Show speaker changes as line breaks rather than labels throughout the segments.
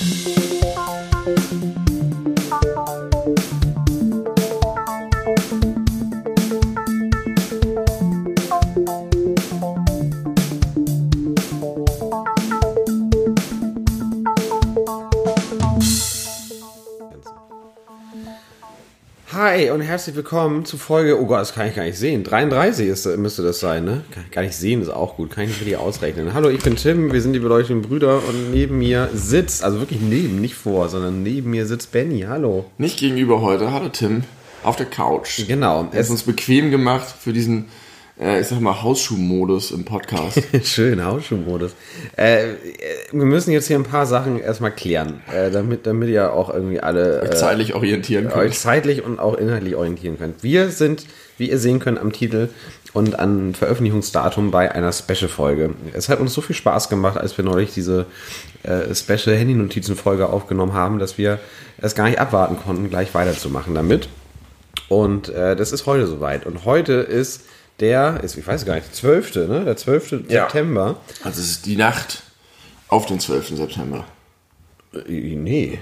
Thank you. Hi und herzlich willkommen zu Folge, oh Gott, das kann ich gar nicht sehen. 33 ist, müsste das sein, ne? Kann ich gar nicht sehen, ist auch gut. Kann ich nicht richtig ausrechnen. Hallo, ich bin Tim, wir sind die beleuchteten Brüder und neben mir sitzt, also wirklich neben, nicht vor, sondern neben mir sitzt Benny. Hallo.
Nicht gegenüber heute, hallo Tim, auf der Couch.
Genau.
Er ist uns bequem gemacht für diesen, äh, ich sag mal, Hausschuhmodus im Podcast.
Schön, Hausschuhmodus. Äh, wir müssen jetzt hier ein paar Sachen erstmal klären, äh, damit, damit ihr auch irgendwie alle
Euch zeitlich orientieren
euch
könnt.
zeitlich und auch inhaltlich orientieren könnt. Wir sind, wie ihr sehen könnt, am Titel und an Veröffentlichungsdatum bei einer Special-Folge. Es hat uns so viel Spaß gemacht, als wir neulich diese äh, Special-Handy-Notizen-Folge aufgenommen haben, dass wir es gar nicht abwarten konnten, gleich weiterzumachen damit. Und äh, das ist heute soweit. Und heute ist der, ist, ich weiß gar nicht, 12., ne? Der 12.
Ja.
September.
Also es ist die Nacht auf den 12. September.
Äh, Nee.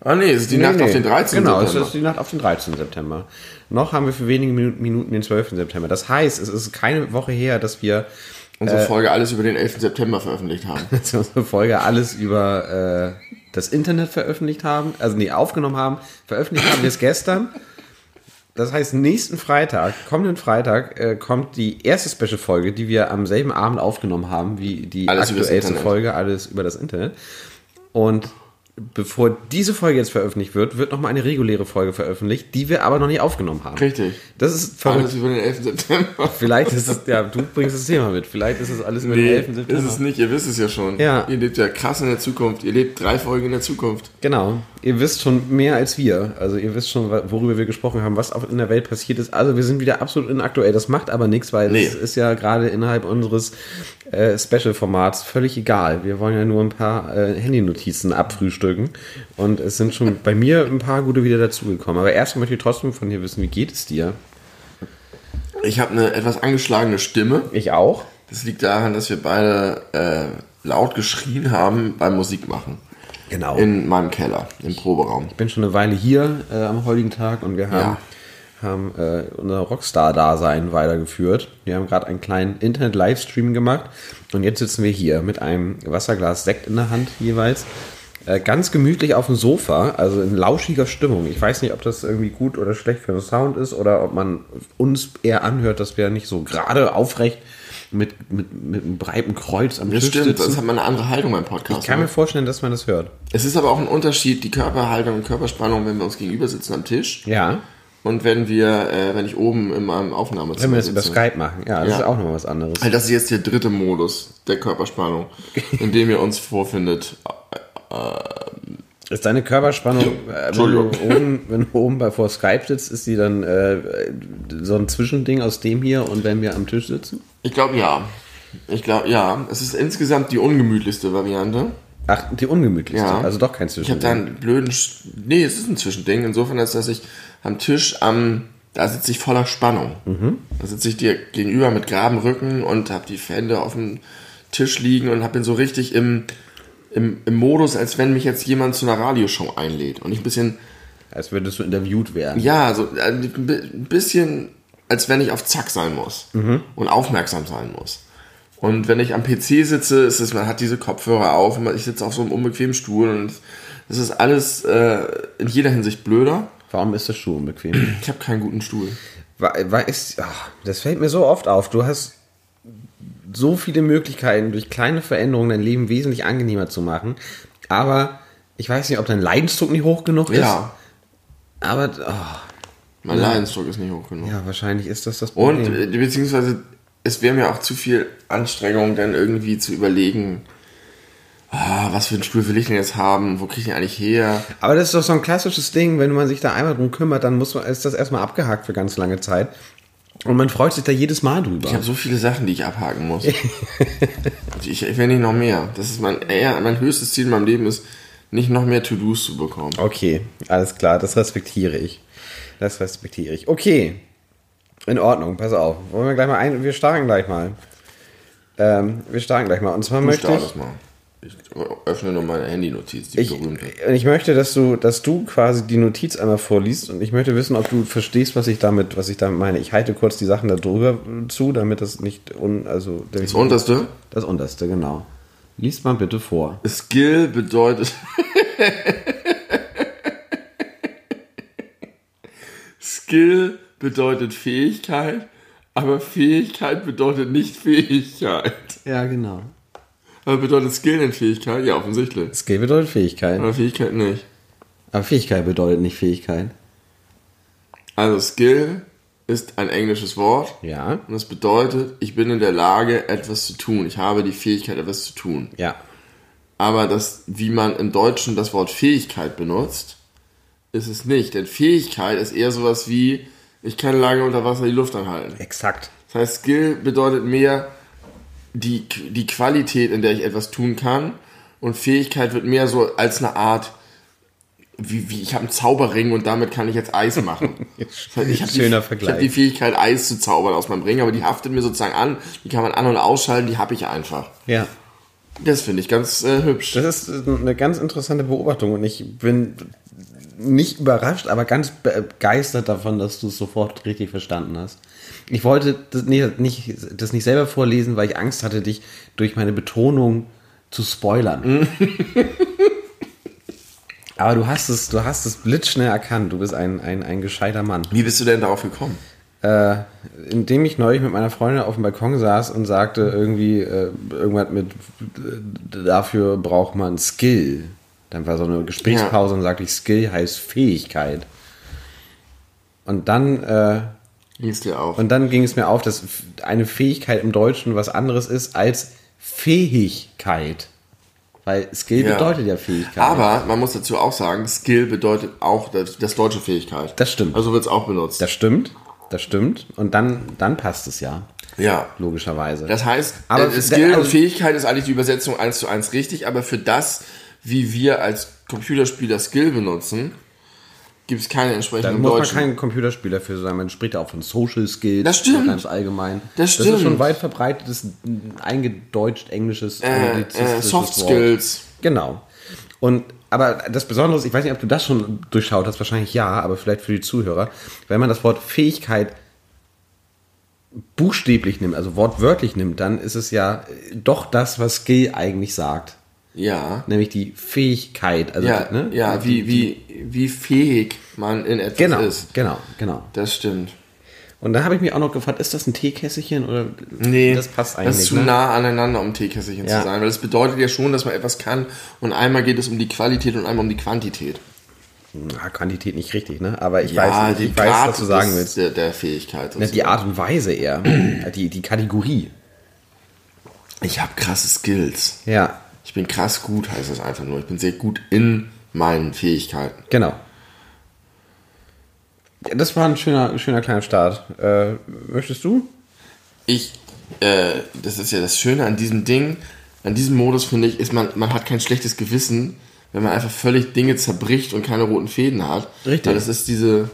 Ah nee, es ist die
Nee,
Nacht
nee.
auf den 13.
Genau,
September.
es ist die Nacht auf den 13. September. Noch haben wir für wenige Minuten, den 12. September. Das heißt, es ist keine Woche her, dass wir
Unsere Folge alles über den 11. September veröffentlicht haben.
dass wir unsere Folge alles über äh, das Internet veröffentlicht haben, also nee, aufgenommen haben, veröffentlicht haben wir es gestern. Das heißt, nächsten Freitag, kommenden Freitag, äh, kommt die erste Special-Folge, die wir am selben Abend aufgenommen haben, wie die
Alles
aktuellste. Folge, alles über das Internet. Und bevor diese Folge jetzt veröffentlicht wird, wird nochmal eine reguläre Folge veröffentlicht, die wir aber noch nicht aufgenommen haben.
Richtig.
Das ist verrückt.
Alles über den 11. September.
Vielleicht ist es, ja, du bringst das Thema mit. Vielleicht ist es alles über den 11. September.
ist es nicht, ihr wisst es ja schon.
Ja.
Ihr lebt ja krass in der Zukunft. Ihr lebt drei Folgen in der Zukunft.
Genau. Ihr wisst schon mehr als wir. Also ihr wisst schon, worüber wir gesprochen haben, was auch in der Welt passiert ist. Also wir sind wieder absolut inaktuell. Das macht aber nichts, weil
Nee.
es ist ja gerade innerhalb unseres äh, Special-Formats völlig egal. Wir wollen ja nur ein paar äh, Handy-Notizen abfrühstücken. Und es sind schon bei mir ein paar gute wieder dazugekommen. Aber erstmal möchte ich trotzdem von dir wissen, wie geht es dir?
Ich habe eine etwas angeschlagene Stimme.
Ich auch.
Das liegt daran, dass wir beide äh, laut geschrien haben beim Musikmachen.
Genau.
In meinem Keller, im Proberaum.
Ich bin schon eine Weile hier äh, am heutigen Tag und wir haben, haben äh, unser Rockstar-Dasein weitergeführt. Wir haben gerade einen kleinen Internet-Livestream gemacht und jetzt sitzen wir hier mit einem Wasserglas Sekt in der Hand jeweils. Äh, ganz gemütlich auf dem Sofa, also in lauschiger Stimmung. Ich weiß nicht, ob das irgendwie gut oder schlecht für den Sound ist oder ob man uns eher anhört, dass wir nicht so gerade aufrecht mit, mit, mit einem breiten Kreuz am
Das
Tisch
stimmt,
sitzen.
das hat man eine andere Haltung beim Podcast.
ich kann mir
ne?
vorstellen, dass man das hört.
Es ist aber auch ein Unterschied, die Körperhaltung und Körperspannung, wenn wir uns gegenüber sitzen am Tisch
Ja.
Und wenn wir, äh, wenn ich oben in meinem Aufnahmezimmer
Wenn wir das über
sitze.
Skype machen, ja, das
Ja.
ist auch nochmal was anderes.
Also das ist jetzt der dritte Modus der Körperspannung, in dem ihr uns vorfindet.
Ist deine Körperspannung, äh, wenn, du oben, wenn du oben bei vor Skype sitzt, ist die dann äh, so ein Zwischending aus dem hier und wenn wir am Tisch sitzen?
Ich glaube ja. Ich glaube ja. Es ist insgesamt die ungemütlichste Variante.
Ach, die ungemütlichste.
Ja.
Also doch kein
Ich habe
Zwischending.
da einen blöden. Sch- Nee, es ist ein Zwischending. Insofern ist, dass ich am Tisch am. Da sitze ich voller Spannung. Da sitze ich dir gegenüber mit geradem Rücken und habe die Hände auf dem Tisch liegen und hab bin so richtig im, im, im Modus, als wenn mich jetzt jemand zu einer Radioshow einlädt. Und ich ein bisschen,
Als würdest du interviewt werden.
ja, so äh, ein bi- ein bisschen, als wenn ich auf Zack sein muss und aufmerksam sein muss. Und wenn ich am PC sitze, ist es, man hat diese Kopfhörer auf und man- ich sitze auf so einem unbequemen Stuhl und es ist alles äh, in jeder Hinsicht blöder.
Warum ist das Schuh unbequem?
Ich habe keinen guten Stuhl.
Weil, weil ist, ach, das fällt mir so oft auf. Du hast so viele Möglichkeiten, durch kleine Veränderungen dein Leben wesentlich angenehmer zu machen. Aber ich weiß nicht, ob dein Leidensdruck nicht hoch genug ist.
Ja,
Aber oh,
mein Leidensdruck ist nicht hoch genug.
ja, wahrscheinlich ist das das
Und
Problem.
äh, beziehungsweise es wäre mir auch zu viel Anstrengung, dann irgendwie zu überlegen, ah, was für einen Stuhl will ich denn jetzt haben, wo kriege ich den eigentlich her?
Aber das ist doch so ein klassisches Ding, wenn man sich da einmal drum kümmert, dann muss man, ist das erstmal abgehakt für ganz lange Zeit. Und man freut sich da jedes Mal drüber.
Ich habe so viele Sachen, die ich abhaken muss. ich, ich will nicht noch mehr. Das ist mein, eher, mein höchstes Ziel in meinem Leben ist, nicht noch mehr To-Dos zu bekommen.
Okay, alles klar, das respektiere ich. Das respektiere ich. Okay, in Ordnung, pass auf. Wollen wir gleich mal ein, wir starten gleich mal. Ähm, wir starten gleich mal. Und zwar
Du
möchte ich,
mal. Ich öffne nur meine Handy-Notiz, die
Ich,
berühmte.
ich möchte, dass du, dass du quasi die Notiz einmal vorliest und ich möchte wissen, ob du verstehst, was ich damit, was ich damit meine. Ich halte kurz die Sachen da drüber zu, damit das nicht un, also
Das unterste.
das unterste, genau. Lies mal bitte vor.
Skill bedeutet. Skill bedeutet Fähigkeit, aber Fähigkeit bedeutet nicht Fähigkeit.
Ja, genau.
Aber bedeutet Skill nicht Fähigkeit? Ja, offensichtlich.
Skill bedeutet Fähigkeit.
Aber Fähigkeit nicht.
Aber Fähigkeit bedeutet nicht Fähigkeit.
Also Skill ist ein englisches Wort
Ja.
und das bedeutet, ich bin in der Lage, etwas zu tun. Ich habe die Fähigkeit, etwas zu tun.
Ja.
Aber das, wie man im Deutschen das Wort Fähigkeit benutzt, ist es nicht. Denn Fähigkeit ist eher sowas wie, ich kann lange unter Wasser die Luft anhalten.
Exakt.
Das heißt, Skill bedeutet mehr die, die Qualität, in der ich etwas tun kann. Und Fähigkeit wird mehr so als eine Art, wie, wie ich habe einen Zauberring und damit kann ich jetzt Eis machen. Das heißt, ich habe die,
Schöner
ich
Vergleich.
hab die Fähigkeit, Eis zu zaubern aus meinem Ring, aber die haftet mir sozusagen an. Die kann man an- und ausschalten, die habe ich einfach.
Ja.
Das finde ich ganz äh, hübsch.
Das ist eine ganz interessante Beobachtung und ich bin nicht überrascht, aber ganz begeistert davon, dass du es sofort richtig verstanden hast. Ich wollte das nicht, nicht, das nicht selber vorlesen, weil ich Angst hatte, dich durch meine Betonung zu spoilern. aber du hast es, du hast es blitzschnell erkannt. Du bist ein, ein, ein gescheiter Mann.
Wie bist du denn darauf gekommen?
Äh, indem ich neulich mit meiner Freundin auf dem Balkon saß und sagte irgendwie äh, irgendwas mit äh, dafür braucht man Skill. Dann war so eine Gesprächspause und sagte ich, Skill heißt Fähigkeit. Und dann, äh,
Lies dir auf.
und dann ging es mir auf, dass eine Fähigkeit im Deutschen was anderes ist als Fähigkeit. Weil Skill
Ja.
bedeutet ja Fähigkeit.
Aber man muss dazu auch sagen, Skill bedeutet auch das, das deutsche Fähigkeit.
Das stimmt.
Also wird es auch benutzt.
das stimmt, das stimmt. Und dann, dann passt es ja,
ja.
logischerweise.
Das heißt,
Aber
äh, Skill
also-
und Fähigkeit ist eigentlich die Übersetzung eins zu eins richtig, aber für das, wie wir als Computerspieler Skill benutzen, gibt es keine
Da
entsprechenden im
muss man
Deutschen.
kein Computerspieler für sein. Man spricht ja auch von Social Skills.
Das stimmt.
Ganz allgemein.
Das
Das ist
stimmt.
schon weit verbreitetes, eingedeutscht englisches
äh, äh, Soft
Wort.
Skills.
Genau. Und aber das Besondere ist, ich weiß nicht, ob du das schon durchschaut hast, wahrscheinlich ja, aber vielleicht für die Zuhörer, wenn man das Wort Fähigkeit buchstäblich nimmt, also wortwörtlich nimmt, dann ist es ja doch das, was Skill eigentlich sagt.
Ja.
Nämlich die Fähigkeit. Also,
Ja,
ne?
ja
Die-
wie, wie, wie fähig man in etwas
Genau,
ist.
genau, genau.
Das stimmt.
Und da habe ich mich auch noch gefragt, ist das ein Teekässchen oder
Nee,
das passt eigentlich
Das ist zu
ne?
nah aneinander, um Teekässerchen
Ja.
zu sein. Weil das bedeutet ja schon, dass man etwas kann. Und einmal geht es um die Qualität und einmal um die Quantität.
Ja, Quantität nicht richtig, ne? Aber ich
Ja,
weiß,
die
ich weiß,
Grad
was du sagen willst.
Der, der Fähigkeit.
Ne, die Art und Weise eher. die, die Kategorie.
Ich habe krasse Skills.
Ja,
Ich bin krass gut, heißt es einfach nur. Ich bin sehr gut in meinen Fähigkeiten.
genau. Ja, Das war ein schöner, schöner kleiner Start. Äh, möchtest du?
Ich, äh, das ist ja das Schöne an diesem Ding, an diesem Modus finde ich, ist man, man hat kein schlechtes Gewissen, wenn man einfach völlig Dinge zerbricht und keine roten Fäden hat.
Richtig.
Weil das ist diese,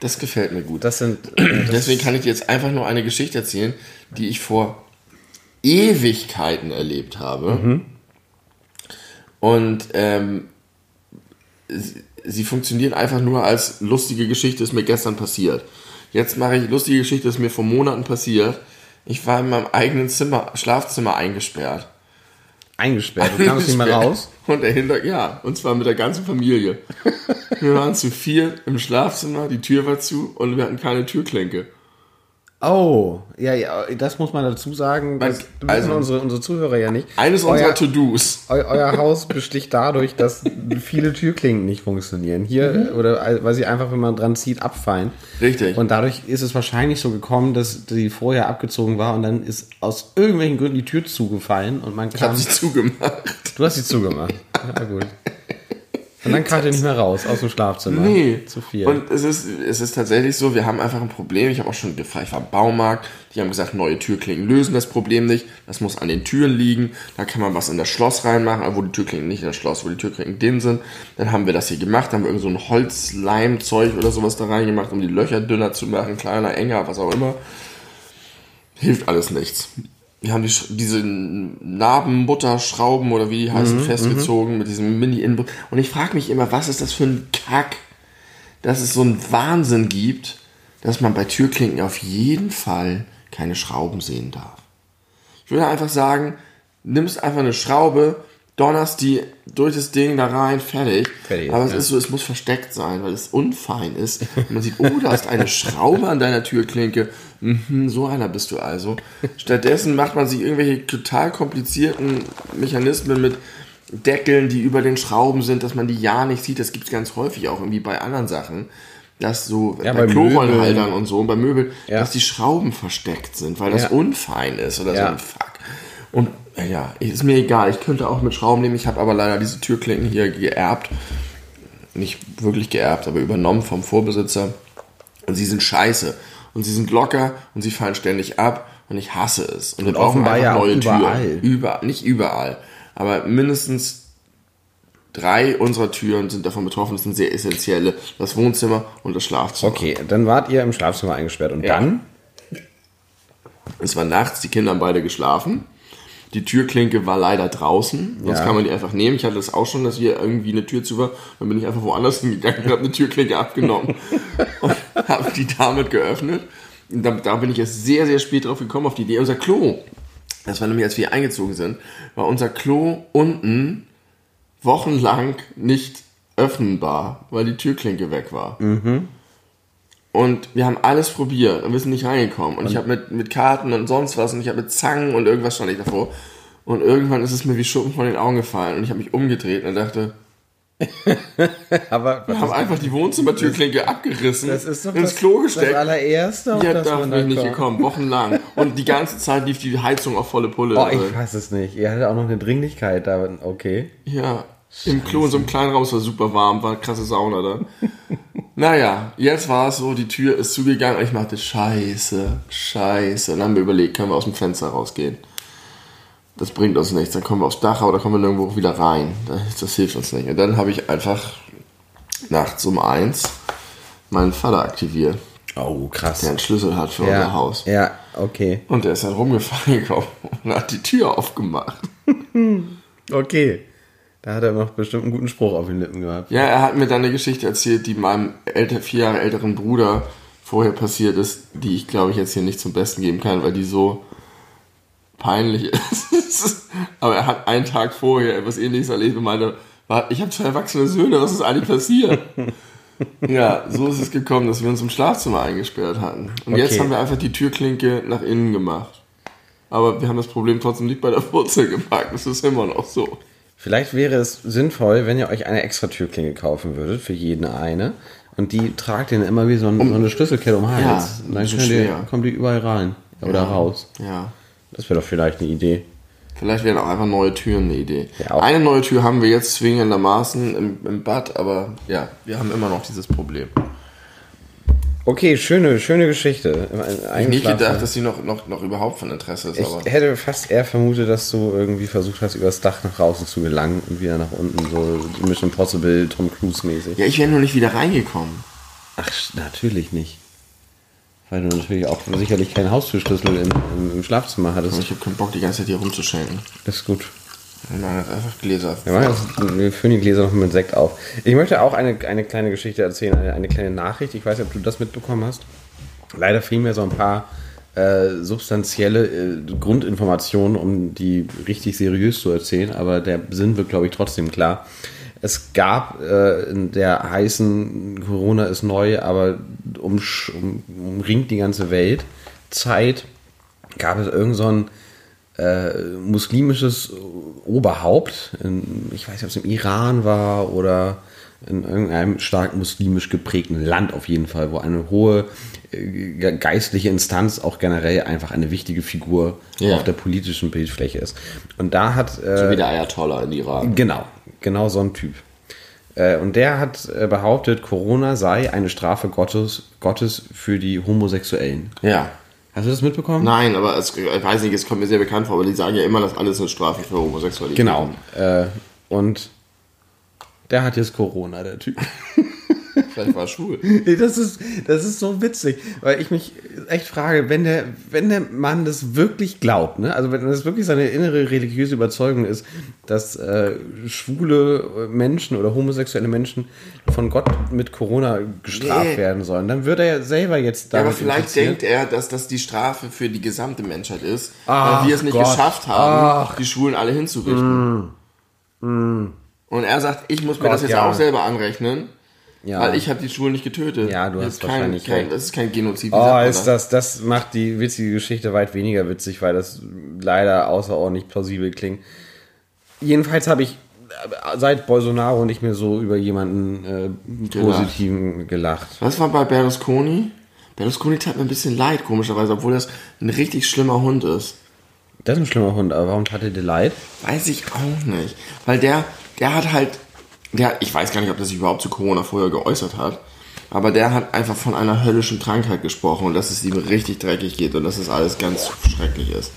das gefällt mir gut.
Das sind. Das
Deswegen kann ich dir jetzt einfach nur eine Geschichte erzählen, die ich vor Ewigkeiten erlebt habe.
Mhm.
Und ähm, sie, sie funktioniert einfach nur als lustige Geschichte, ist mir gestern passiert. Jetzt mache ich lustige Geschichte, ist mir vor Monaten passiert. Ich war in meinem eigenen Zimmer, Schlafzimmer eingesperrt.
eingesperrt. Du kamst nicht mehr raus.
Und der Hinter, ja, und zwar mit der ganzen Familie. Wir waren zu vier im Schlafzimmer, die Tür war zu und wir hatten keine Türklinke.
Oh, ja, ja, das muss man dazu sagen. Das
Also-
wissen unsere, unsere Zuhörer ja nicht.
Eines
Euer-
unserer To-Dos.
Eu euer Haus besticht dadurch, dass viele Türklinken nicht funktionieren. Hier, oder weil sie einfach, wenn man dran zieht, abfallen.
Richtig.
Und dadurch ist es wahrscheinlich so gekommen, dass die vorher abgezogen war und dann ist aus irgendwelchen Gründen die Tür zugefallen und man
Ich habe
kam.
sie zugemacht.
Du hast sie zugemacht. Ja, gut. Und dann kam ihr nicht mehr raus aus dem Schlafzimmer.
Nee.
Zu viel.
Und es ist, es ist tatsächlich so, wir haben einfach ein Problem. Ich habe auch schon gefragt, ich war im Baumarkt. Die haben gesagt, neue Türklinken lösen das Problem nicht. Das muss an den Türen liegen. Da kann man was in das Schloss reinmachen, aber wo die Türklinken nicht in das Schloss, wo die Türklinken drin sind. Dann haben wir das hier gemacht, haben wir irgend so ein Holzleimzeug oder sowas da reingemacht, um die Löcher dünner zu machen, kleiner, enger, was auch immer. Hilft alles nichts. Wir haben die, diese Narbenmutterschrauben oder wie die heißen
Mhm,
festgezogen mit diesem mini inbus Und ich frage mich immer, was ist das für ein Kack, dass es so einen Wahnsinn gibt, dass man bei Türklinken auf jeden Fall keine Schrauben sehen darf. Ich würde einfach sagen, nimmst einfach eine Schraube, donnerst die durch das Ding da rein, fertig.
Fertig,
Aber es
ja.
ist so, es muss versteckt sein, weil es unfein ist. Und man sieht, oh, da ist eine Schraube an deiner Türklinke. Mhm, so einer bist du also. Stattdessen macht man sich irgendwelche total komplizierten Mechanismen mit Deckeln, die über den Schrauben sind, dass man die ja nicht sieht. Das gibt es ganz häufig auch irgendwie bei anderen Sachen. Dass so
Ja,
bei
bei
Klorollenhaltern und so und bei Möbeln,
Ja.
dass die Schrauben versteckt sind, weil das unfein ist oder so ein Fuck. Und äh, ja, ist mir egal. Ich könnte auch mit Schrauben nehmen. Ich habe aber leider diese Türklinken hier geerbt. Nicht wirklich geerbt, aber übernommen vom Vorbesitzer. Und sie sind scheiße. Und sie sind locker und sie fallen ständig ab. Und ich hasse es. Und wir brauchen
offenbar
einfach
ja
neue
überall.
Türen. Über, nicht überall. Aber mindestens drei unserer Türen sind davon betroffen. Das sind sehr essentielle. Das Wohnzimmer und das Schlafzimmer.
Okay, dann wart ihr im Schlafzimmer eingesperrt und
Ja.
dann?
Es war nachts, die Kinder haben beide geschlafen. Die Türklinke war leider draußen, sonst
Ja.
kann man die einfach nehmen. Ich hatte das auch schon, dass hier irgendwie eine Tür zu war. Dann bin ich einfach woanders hingegangen und habe eine Türklinke abgenommen und habe die damit geöffnet. Und da, da bin ich erst sehr, sehr spät drauf gekommen, auf die Idee. Unser Klo, das war nämlich, als wir eingezogen sind, war unser Klo unten wochenlang nicht öffnenbar, weil die Türklinke weg war. Und wir haben alles probiert und wir sind nicht reingekommen. Und, ich habe mit, mit Karten und sonst was und ich habe mit Zangen und irgendwas stand ich davor. Und irgendwann ist es mir wie Schuppen von den Augen gefallen und ich habe mich umgedreht und dachte,
Aber
wir haben einfach die Wohnzimmertürklinke abgerissen,
das ist doch
ins
das,
Klo
das
gesteckt.
allererste, auf
Ja,
das
da
man
bin ich nicht gekommen, wochenlang. Und die ganze Zeit lief die Heizung auf volle Pulle.
Oh, ich weiß es nicht. Ihr hattet auch noch eine Dringlichkeit da. Okay.
Ja, im Klo in so einem kleinen Raum, es war super warm, war eine krasse Sauna da. naja, jetzt war es so, die Tür ist zugegangen und ich machte Scheiße, Scheiße. Und dann haben wir überlegt, können wir aus dem Fenster rausgehen. Das bringt uns nichts. Dann kommen wir aufs Dach, aber da kommen wir nirgendwo wieder rein. Das, das hilft uns nicht. Und dann habe ich einfach nachts um eins meinen Vater aktiviert,
Oh, krass.
der einen Schlüssel hat für
ja,
unser Haus.
Ja, okay.
Und der ist dann rumgefahren gekommen und hat die Tür aufgemacht.
Okay. Da hat er noch bestimmt einen guten Spruch auf den Lippen gehabt.
Ja, er hat mir dann eine Geschichte erzählt, die meinem älter, vier Jahre älteren Bruder vorher passiert ist, die ich glaube ich jetzt hier nicht zum Besten geben kann, weil die so peinlich ist. Aber er hat einen Tag vorher etwas ähnliches erlebt und meinte, "Warte, ich habe zwei erwachsene Söhne, was ist eigentlich passiert? ja, so ist es gekommen, dass wir uns im Schlafzimmer eingesperrt hatten. Und jetzt
Okay.
haben wir einfach die Türklinke nach innen gemacht. Aber wir haben das Problem trotzdem nicht bei der Wurzel gepackt. Das ist immer noch so.
Vielleicht wäre es sinnvoll, wenn ihr euch eine extra Türklinge kaufen würdet, für jeden eine. Und die tragt ihr dann immer wie so, ein, so eine Schlüsselkette um den Hals.
Ja,
und dann
schwer.
kommt die überall rein. Oder raus.
Ja.
Das wäre doch vielleicht eine Idee.
Vielleicht wären auch einfach neue Türen eine Idee.
Ja,
eine neue Tür haben wir jetzt zwingendermaßen im, im Bad, aber ja, wir haben immer noch dieses Problem.
Okay, schöne, schöne Geschichte.
Ich nicht
Eingeschlafen.
gedacht, dass sie noch, noch, noch überhaupt von Interesse ist, aber.
Ich hätte fast eher vermutet, dass du irgendwie versucht hast, übers Dach nach draußen zu gelangen und wieder nach unten, so Mission Impossible, Tom Cruise mäßig.
Ja, ich wäre nur nicht wieder reingekommen.
Ach, natürlich nicht. Weil du natürlich auch sicherlich keinen Haustürschlüssel im, im, im Schlafzimmer hattest.
Ich habe keinen Bock, die ganze Zeit hier rumzuschenken.
Das ist gut.
Wir machen jetzt einfach Gläser.
Wir, machen jetzt, wir füllen die Gläser noch mit Sekt auf. Ich möchte auch eine, eine kleine Geschichte erzählen, eine, eine kleine Nachricht. Ich weiß nicht, ob du das mitbekommen hast. Leider fehlen mir so ein paar äh, substanzielle äh, Grundinformationen, um die richtig seriös zu erzählen, aber der Sinn wird, glaube ich, trotzdem klar. Es gab äh, in der heißen Corona ist neu, aber um, um, umringt die ganze Welt Zeit, gab es irgend so äh, muslimisches Oberhaupt, in, ich weiß nicht, ob es im Iran war oder in irgendeinem stark muslimisch geprägten Land auf jeden Fall, wo eine hohe äh, geistliche Instanz auch generell einfach eine wichtige Figur
Ja.
auf der politischen Bildfläche ist. Und da hat äh,
So wie der Ayatollah in Iran.
Genau, genau so ein Typ. Äh, Und der hat äh, behauptet, Corona sei eine Strafe Gottes, Gottes für die Homosexuellen.
Ja.
Hast du das mitbekommen?
Nein, aber es, ich weiß nicht, es kommt mir sehr bekannt vor, aber die sagen ja immer, dass alles eine Strafe für Homosexualität
Genau. Äh, Und der hat jetzt Corona, der Typ.
Vielleicht war er schwul.
Nee, Das ist, das ist so witzig, weil ich mich echt frage, wenn der, wenn der Mann das wirklich glaubt, ne? also wenn das wirklich seine innere religiöse Überzeugung ist, dass äh, schwule Menschen oder homosexuelle Menschen von Gott mit Corona gestraft
Nee.
werden sollen, dann wird er ja selber jetzt
Ja,
damit
aber vielleicht denkt er, dass das die Strafe für die gesamte Menschheit ist,
Ach
weil wir es nicht
Gott.
geschafft haben,
Ach.
die Schwulen alle hinzurichten. Und er sagt, ich muss mir
Gott,
das jetzt
ja.
auch selber anrechnen,
ja.
weil ich habe die Schwulen nicht getötet.
Ja, du
Das
hast
kein,
wahrscheinlich
kein. Das ist kein Genozid.
Oh, ist das, das macht die witzige Geschichte weit weniger witzig, weil das leider außerordentlich plausibel klingt. Jedenfalls habe ich äh, seit Bolsonaro nicht mehr so über jemanden äh, positiven gelacht.
Was war bei Berlusconi? Berlusconi tat mir ein bisschen leid, komischerweise, obwohl das ein richtig schlimmer Hund ist.
Das ist ein schlimmer Hund, aber warum tat er dir leid?
Weiß ich auch nicht. Weil der, der hat halt, der, ich weiß gar nicht, ob der sich überhaupt zu Corona vorher geäußert hat, aber der hat einfach von einer höllischen Krankheit gesprochen und dass es ihm richtig dreckig geht und dass es alles ganz schrecklich ist.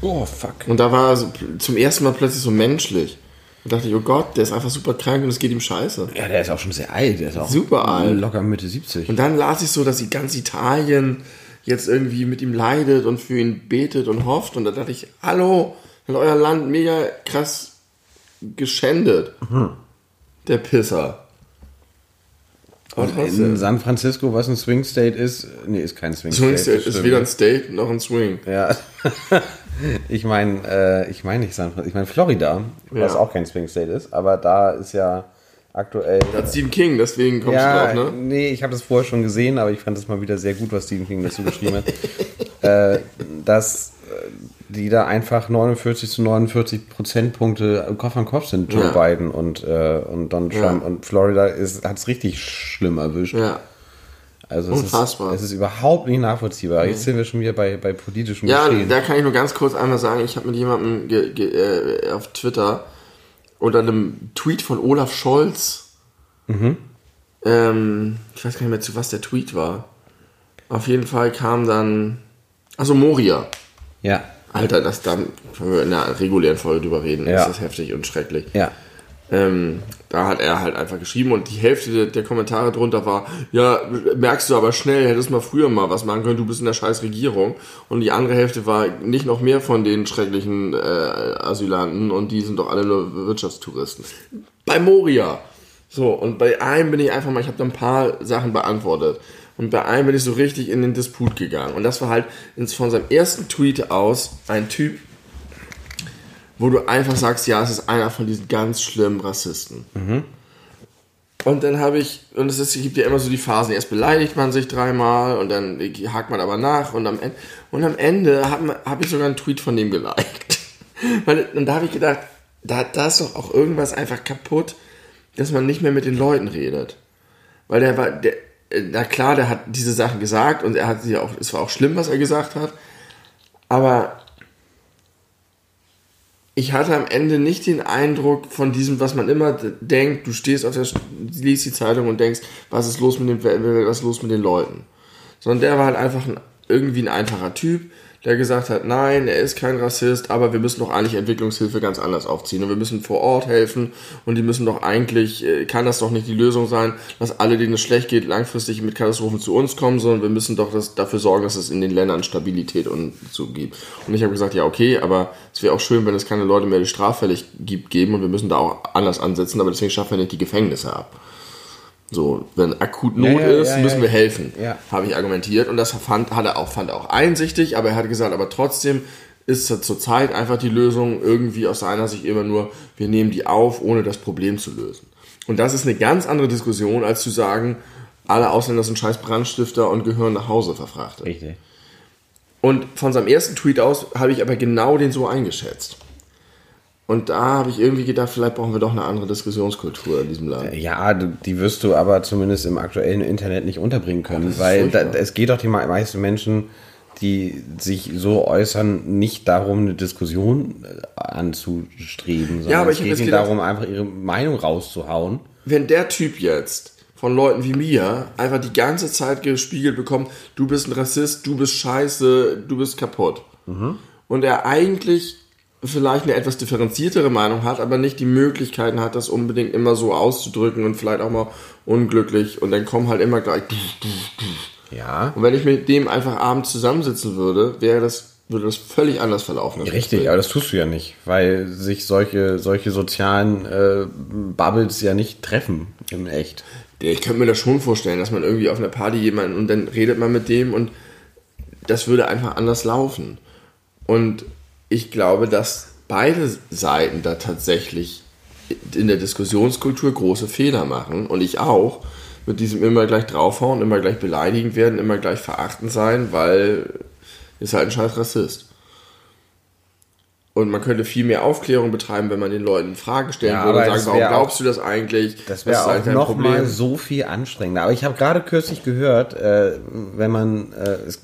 Oh, fuck.
Und da war er so, zum ersten Mal plötzlich so menschlich. Und dachte ich, oh Gott, der ist einfach super krank und es geht ihm scheiße.
Ja, der ist auch schon sehr alt. Der ist auch
Super alt.
Locker Mitte 70.
Und dann las ich so, dass die ganz Italien jetzt irgendwie mit ihm leidet und für ihn betet und hofft. Und da dachte ich, hallo, hat euer Land mega krass geschändet. Der Pisser. Aber
in. San Francisco, was ein Swing State ist, nee, ist kein Swing,
Swing
State.
State
das
ist weder ein State noch ein Swing.
Ja. ich meine, äh, ich meine nicht San Francisco, ich meine Florida, was
Ja.
auch kein Swing State ist, aber da ist ja aktuell.
Da hat Stephen King, deswegen kommst
ja,
du drauf, ne?
nee, ich habe das vorher schon gesehen, aber ich fand das mal wieder sehr gut, was Stephen King dazu geschrieben hat. äh, dass äh, die da einfach 49 zu 49 Prozentpunkte Kopf an Kopf sind, Joe
Ja.
Biden und, äh, und Donald
Ja.
Trump. Und Florida hat es richtig schlimm erwischt.
Ja.
Also es
Unfassbar.
Ist, es ist überhaupt nicht nachvollziehbar. Jetzt sind wir schon wieder bei, bei politischem
Ja,
Geschehen.
da kann ich nur ganz kurz einmal sagen, ich habe mit jemandem ge, ge, äh, auf Twitter unter einem Tweet von Olaf Scholz, ähm, ich weiß gar nicht mehr, zu was der Tweet war. Auf jeden Fall kam dann, also Moria.
ja,
Alter, das da können wir in einer regulären Folge drüber reden.
Ja.
Das ist heftig und schrecklich.
ja.
Ähm, da hat er halt einfach geschrieben und die Hälfte der, der Kommentare drunter war, ja, merkst du aber schnell, hättest mal früher mal was machen können, du bist in der scheiß Regierung. Und die andere Hälfte war nicht noch mehr von den schrecklichen äh, Asylanten und die sind doch alle nur Wirtschaftstouristen. Bei Moria. So, und bei einem bin ich einfach mal, ich habe da ein paar Sachen beantwortet. Und bei einem bin ich so richtig in den Disput gegangen. Und das war halt von seinem ersten Tweet aus ein Typ, wo du einfach sagst, ja, es ist einer von diesen ganz schlimmen Rassisten. Und dann habe ich, und es ist, es gibt ja immer so die Phasen, erst beleidigt man sich dreimal und dann hakt man aber nach und am Ende, und am Ende habe hab ich sogar einen Tweet von dem geliked. Weil, und da habe ich gedacht, da, da ist doch auch irgendwas einfach kaputt, dass man nicht mehr mit den Leuten redet. Weil der war, der, na klar, der hat diese Sachen gesagt und er hat sie auch, es war auch schlimm, was er gesagt hat, aber ich hatte am Ende nicht den Eindruck von diesem, was man immer denkt, du stehst auf der, St- liest die Zeitung und denkst, was ist los mit den, was ist los mit den Leuten. Sondern der war halt einfach ein, irgendwie ein einfacher Typ, der gesagt hat, nein, er ist kein Rassist, aber wir müssen doch eigentlich Entwicklungshilfe ganz anders aufziehen und wir müssen vor Ort helfen und die müssen doch eigentlich, äh, kann das doch nicht die Lösung sein, dass alle, denen es schlecht geht, langfristig mit Katastrophen zu uns kommen, sondern wir müssen doch das, dafür sorgen, dass es in den Ländern Stabilität und so gibt. Und ich habe gesagt, ja, okay, aber es wäre auch schön, wenn es keine Leute mehr, die straffällig gibt, geben und wir müssen da auch anders ansetzen, aber deswegen schaffen wir nicht die Gefängnisse ab. So, wenn akut Not
Ja, ja,
ist,
ja,
müssen wir helfen,
Ja.
habe ich argumentiert. Und das fand, hat er auch, fand er auch einsichtig, aber er hat gesagt, aber trotzdem ist zurzeit einfach die Lösung irgendwie aus seiner Sicht immer nur, wir nehmen die auf, ohne das Problem zu lösen. Und das ist eine ganz andere Diskussion, als zu sagen, alle Ausländer sind scheiß Brandstifter und gehören nach Hause verfrachtet.
Richtig.
Und von seinem ersten Tweet aus habe ich aber genau den so eingeschätzt. Und da habe ich irgendwie gedacht, vielleicht brauchen wir doch eine andere Diskussionskultur in diesem Land.
Ja, die wirst du aber zumindest im aktuellen Internet nicht unterbringen können,
ist
weil da, es geht doch die me- meisten Menschen, die sich so äußern, nicht darum, eine Diskussion äh, anzustreben, sondern
aber
es
ich
geht ihnen darum, einfach ihre Meinung rauszuhauen.
wenn der Typ jetzt von Leuten wie mir einfach die ganze Zeit gespiegelt bekommt, du bist ein Rassist, du bist scheiße, du bist kaputt. Und er eigentlich vielleicht eine etwas differenziertere Meinung hat, aber nicht die Möglichkeiten hat, das unbedingt immer so auszudrücken und vielleicht auch mal unglücklich und dann kommen halt immer gleich
Ja.
Und wenn ich mit dem einfach abends zusammensitzen würde, wäre das, würde das völlig anders verlaufen.
Richtig, aber das tust du ja nicht, weil sich solche, solche sozialen äh, Bubbles ja nicht treffen in echt.
Ich könnte mir das schon vorstellen, dass man irgendwie auf einer Party jemanden und dann redet man mit dem und das würde einfach anders laufen. Und ich glaube, dass beide Seiten da tatsächlich in der Diskussionskultur große Fehler machen und ich auch mit diesem immer gleich draufhauen, immer gleich beleidigend werden, immer gleich verachtend sein, weil ist halt ein scheiß Rassist. Und man könnte viel mehr Aufklärung betreiben, wenn man den Leuten Fragen stellen
Ja,
würde und sagen, warum glaubst
auch-
du das eigentlich?
Das wäre auch
eigentlich dein
noch mal so viel anstrengender. Aber ich habe gerade kürzlich gehört, äh, wenn man, äh, es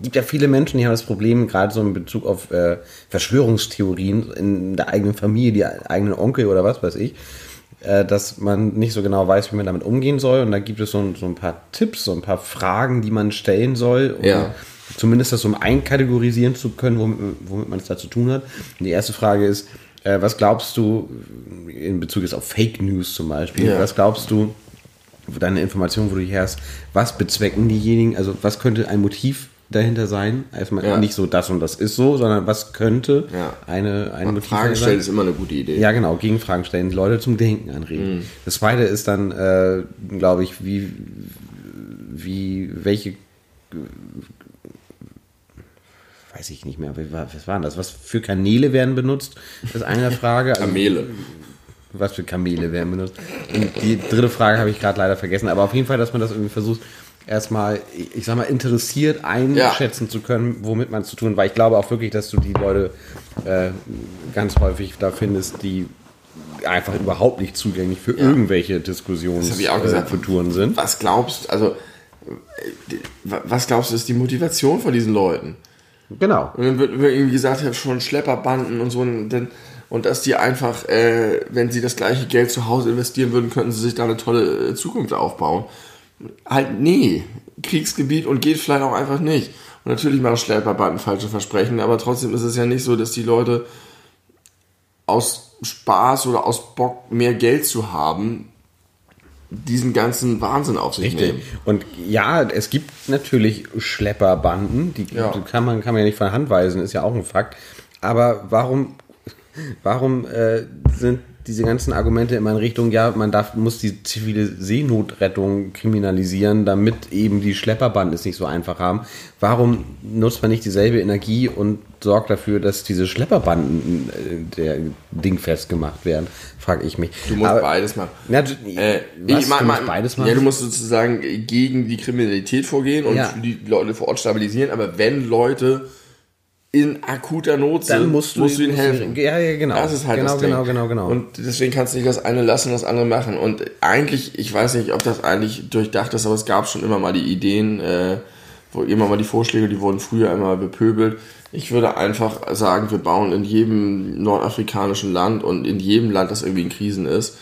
gibt ja viele Menschen, die haben das Problem, gerade so in Bezug auf äh, Verschwörungstheorien in der eigenen Familie, die eigenen Onkel oder was weiß ich, äh, dass man nicht so genau weiß, wie man damit umgehen soll. Und da gibt es so, ein- so ein paar Tipps, so ein paar Fragen, die man stellen soll, um
Ja.
Zumindest das um einkategorisieren zu können, womit, womit man es da zu tun hat. Und die erste Frage ist, äh, was glaubst du, in Bezug jetzt auf Fake News zum Beispiel,
Ja.
was glaubst du, deine Information, wo du hier hast, was bezwecken diejenigen, also was könnte ein Motiv dahinter sein? Erstmal
Ja.
nicht so das und das ist so, sondern was könnte
Ja.
eine, ein Motiv
Fragen
dahinter
stellen
sein?
ist immer eine gute Idee.
Ja, genau, Gegenfragen stellen, Leute zum Denken anregen. Das zweite ist dann, äh, glaube ich, wie, wie, welche, weiß ich nicht mehr, was waren das? Was für Kanäle werden benutzt? Das ist eine Frage. Also,
Kamele.
was für Kamele werden benutzt. Und die dritte Frage habe ich gerade leider vergessen, aber auf jeden Fall, dass man das irgendwie versucht, erstmal, ich sag mal, interessiert einschätzen zu können, womit man es zu tun, weil ich glaube auch wirklich, dass du die Leute äh, ganz häufig da findest, die einfach überhaupt nicht zugänglich für irgendwelche
ich auch
Diskussionskulturen
gesagt.
Kulturen sind.
Was glaubst also äh, was glaubst du ist die Motivation von diesen Leuten?
Genau.
Und dann wird wird irgendwie gesagt, ja, schon Schlepperbanden und so und, dann, und dass die einfach, äh, wenn sie das gleiche Geld zu Hause investieren würden, könnten sie sich da eine tolle äh, Zukunft aufbauen. Halt, nee. Kriegsgebiet und geht vielleicht auch einfach nicht. Und natürlich machen Schlepperbanden falsche Versprechen, aber trotzdem ist es ja nicht so, dass die Leute aus Spaß oder aus Bock mehr Geld zu haben, diesen ganzen Wahnsinn auf sich
Richtig.
nehmen.
Und ja, es gibt natürlich Schlepperbanden, die
Ja.
kann, man, kann man ja nicht von Hand weisen, ist ja auch ein Fakt. Aber warum, warum äh, sind diese ganzen Argumente immer in Richtung, ja, man darf, muss die zivile Seenotrettung kriminalisieren, damit eben die Schlepperbanden es nicht so einfach haben. Warum nutzt man nicht dieselbe Energie und sorgt dafür, dass diese Schlepperbanden äh, der Ding festgemacht werden? Frage ich mich.
Du musst
Aber-
beides machen.
Ja, du-
Äh,
was,
ich mein-
du musst beides machen?
Ja, du musst sozusagen gegen die Kriminalität vorgehen und
Ja.
die Leute vor Ort stabilisieren, aber wenn Leute in akuter Not sind,
Dann musst du-
ihnen
musst du-
helfen.
ja, ja, genau.
Das ist halt
Genau,
das Ding.
genau, genau, genau.
Und deswegen kannst du nicht das eine lassen, das andere machen. Und eigentlich, ich weiß nicht, ob das eigentlich durchdacht ist, aber es gab schon immer mal die Ideen, äh, wo immer mal die Vorschläge, die wurden früher immer bepöbelt. Ich würde einfach sagen, wir bauen in jedem nordafrikanischen Land und in jedem Land, das irgendwie in Krisen ist,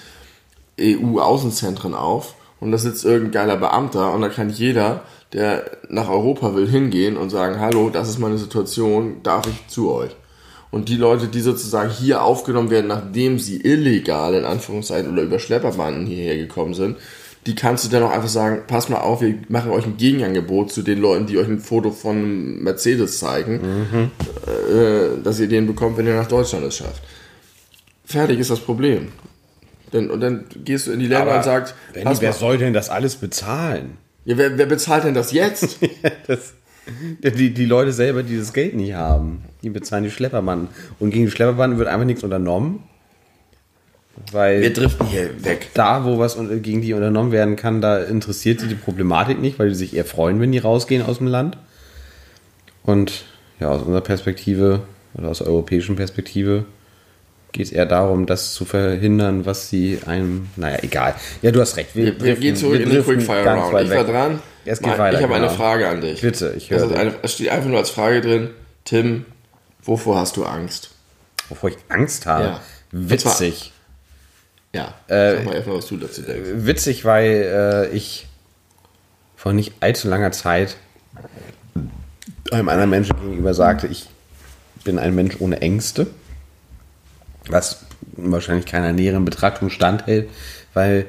EU-Außenzentren auf und da sitzt irgendein geiler Beamter und da kann jeder, der nach Europa will, hingehen und sagen, hallo, das ist meine Situation, darf ich zu euch? Und die Leute, die sozusagen hier aufgenommen werden, nachdem sie illegal in Anführungszeichen oder über Schlepperbanden hierher gekommen sind, die kannst du dann auch einfach sagen, pass mal auf, wir machen euch ein Gegenangebot zu den Leuten, die euch ein Foto von Mercedes zeigen, äh, dass ihr den bekommt, wenn ihr nach Deutschland es schafft. Fertig ist das Problem. Denn, und dann gehst du in die Länder
Aber
und sagst,
Benni,
pass
wer
mal,
soll denn das alles bezahlen?
ja, wer, wer bezahlt denn das jetzt?
das, die, die Leute selber, die das Geld nicht haben, die bezahlen die Schlepperbanden. Und gegen die Schlepperbanden wird einfach nichts unternommen. Weil
wir driften hier weg.
da, wo was gegen die unternommen werden kann, da interessiert sie die Problematik nicht, weil die sich eher freuen, wenn die rausgehen aus dem Land. Und ja, aus unserer Perspektive oder aus der europäischen Perspektive geht es eher darum, das zu verhindern, was sie einem. Naja, egal. Ja, du hast recht.
Wir, wir
driften-
gehen zurück
wir
in den Quickfire Round. Ich war dran.
Es geht
Mal,
weiter,
ich habe eine
genau.
Frage an dich.
Bitte, ich höre
eine, Es steht einfach nur als Frage drin. Tim, wovor hast du Angst?
Wovor ich Angst habe.
Ja.
Witzig.
Ja,
Äh,
sag mal erstmal, was du dazu denkst.
Witzig, weil äh, ich vor nicht allzu langer Zeit einem anderen Menschen gegenüber sagte, ich bin ein Mensch ohne Ängste. Was wahrscheinlich keiner näheren Betrachtung standhält, weil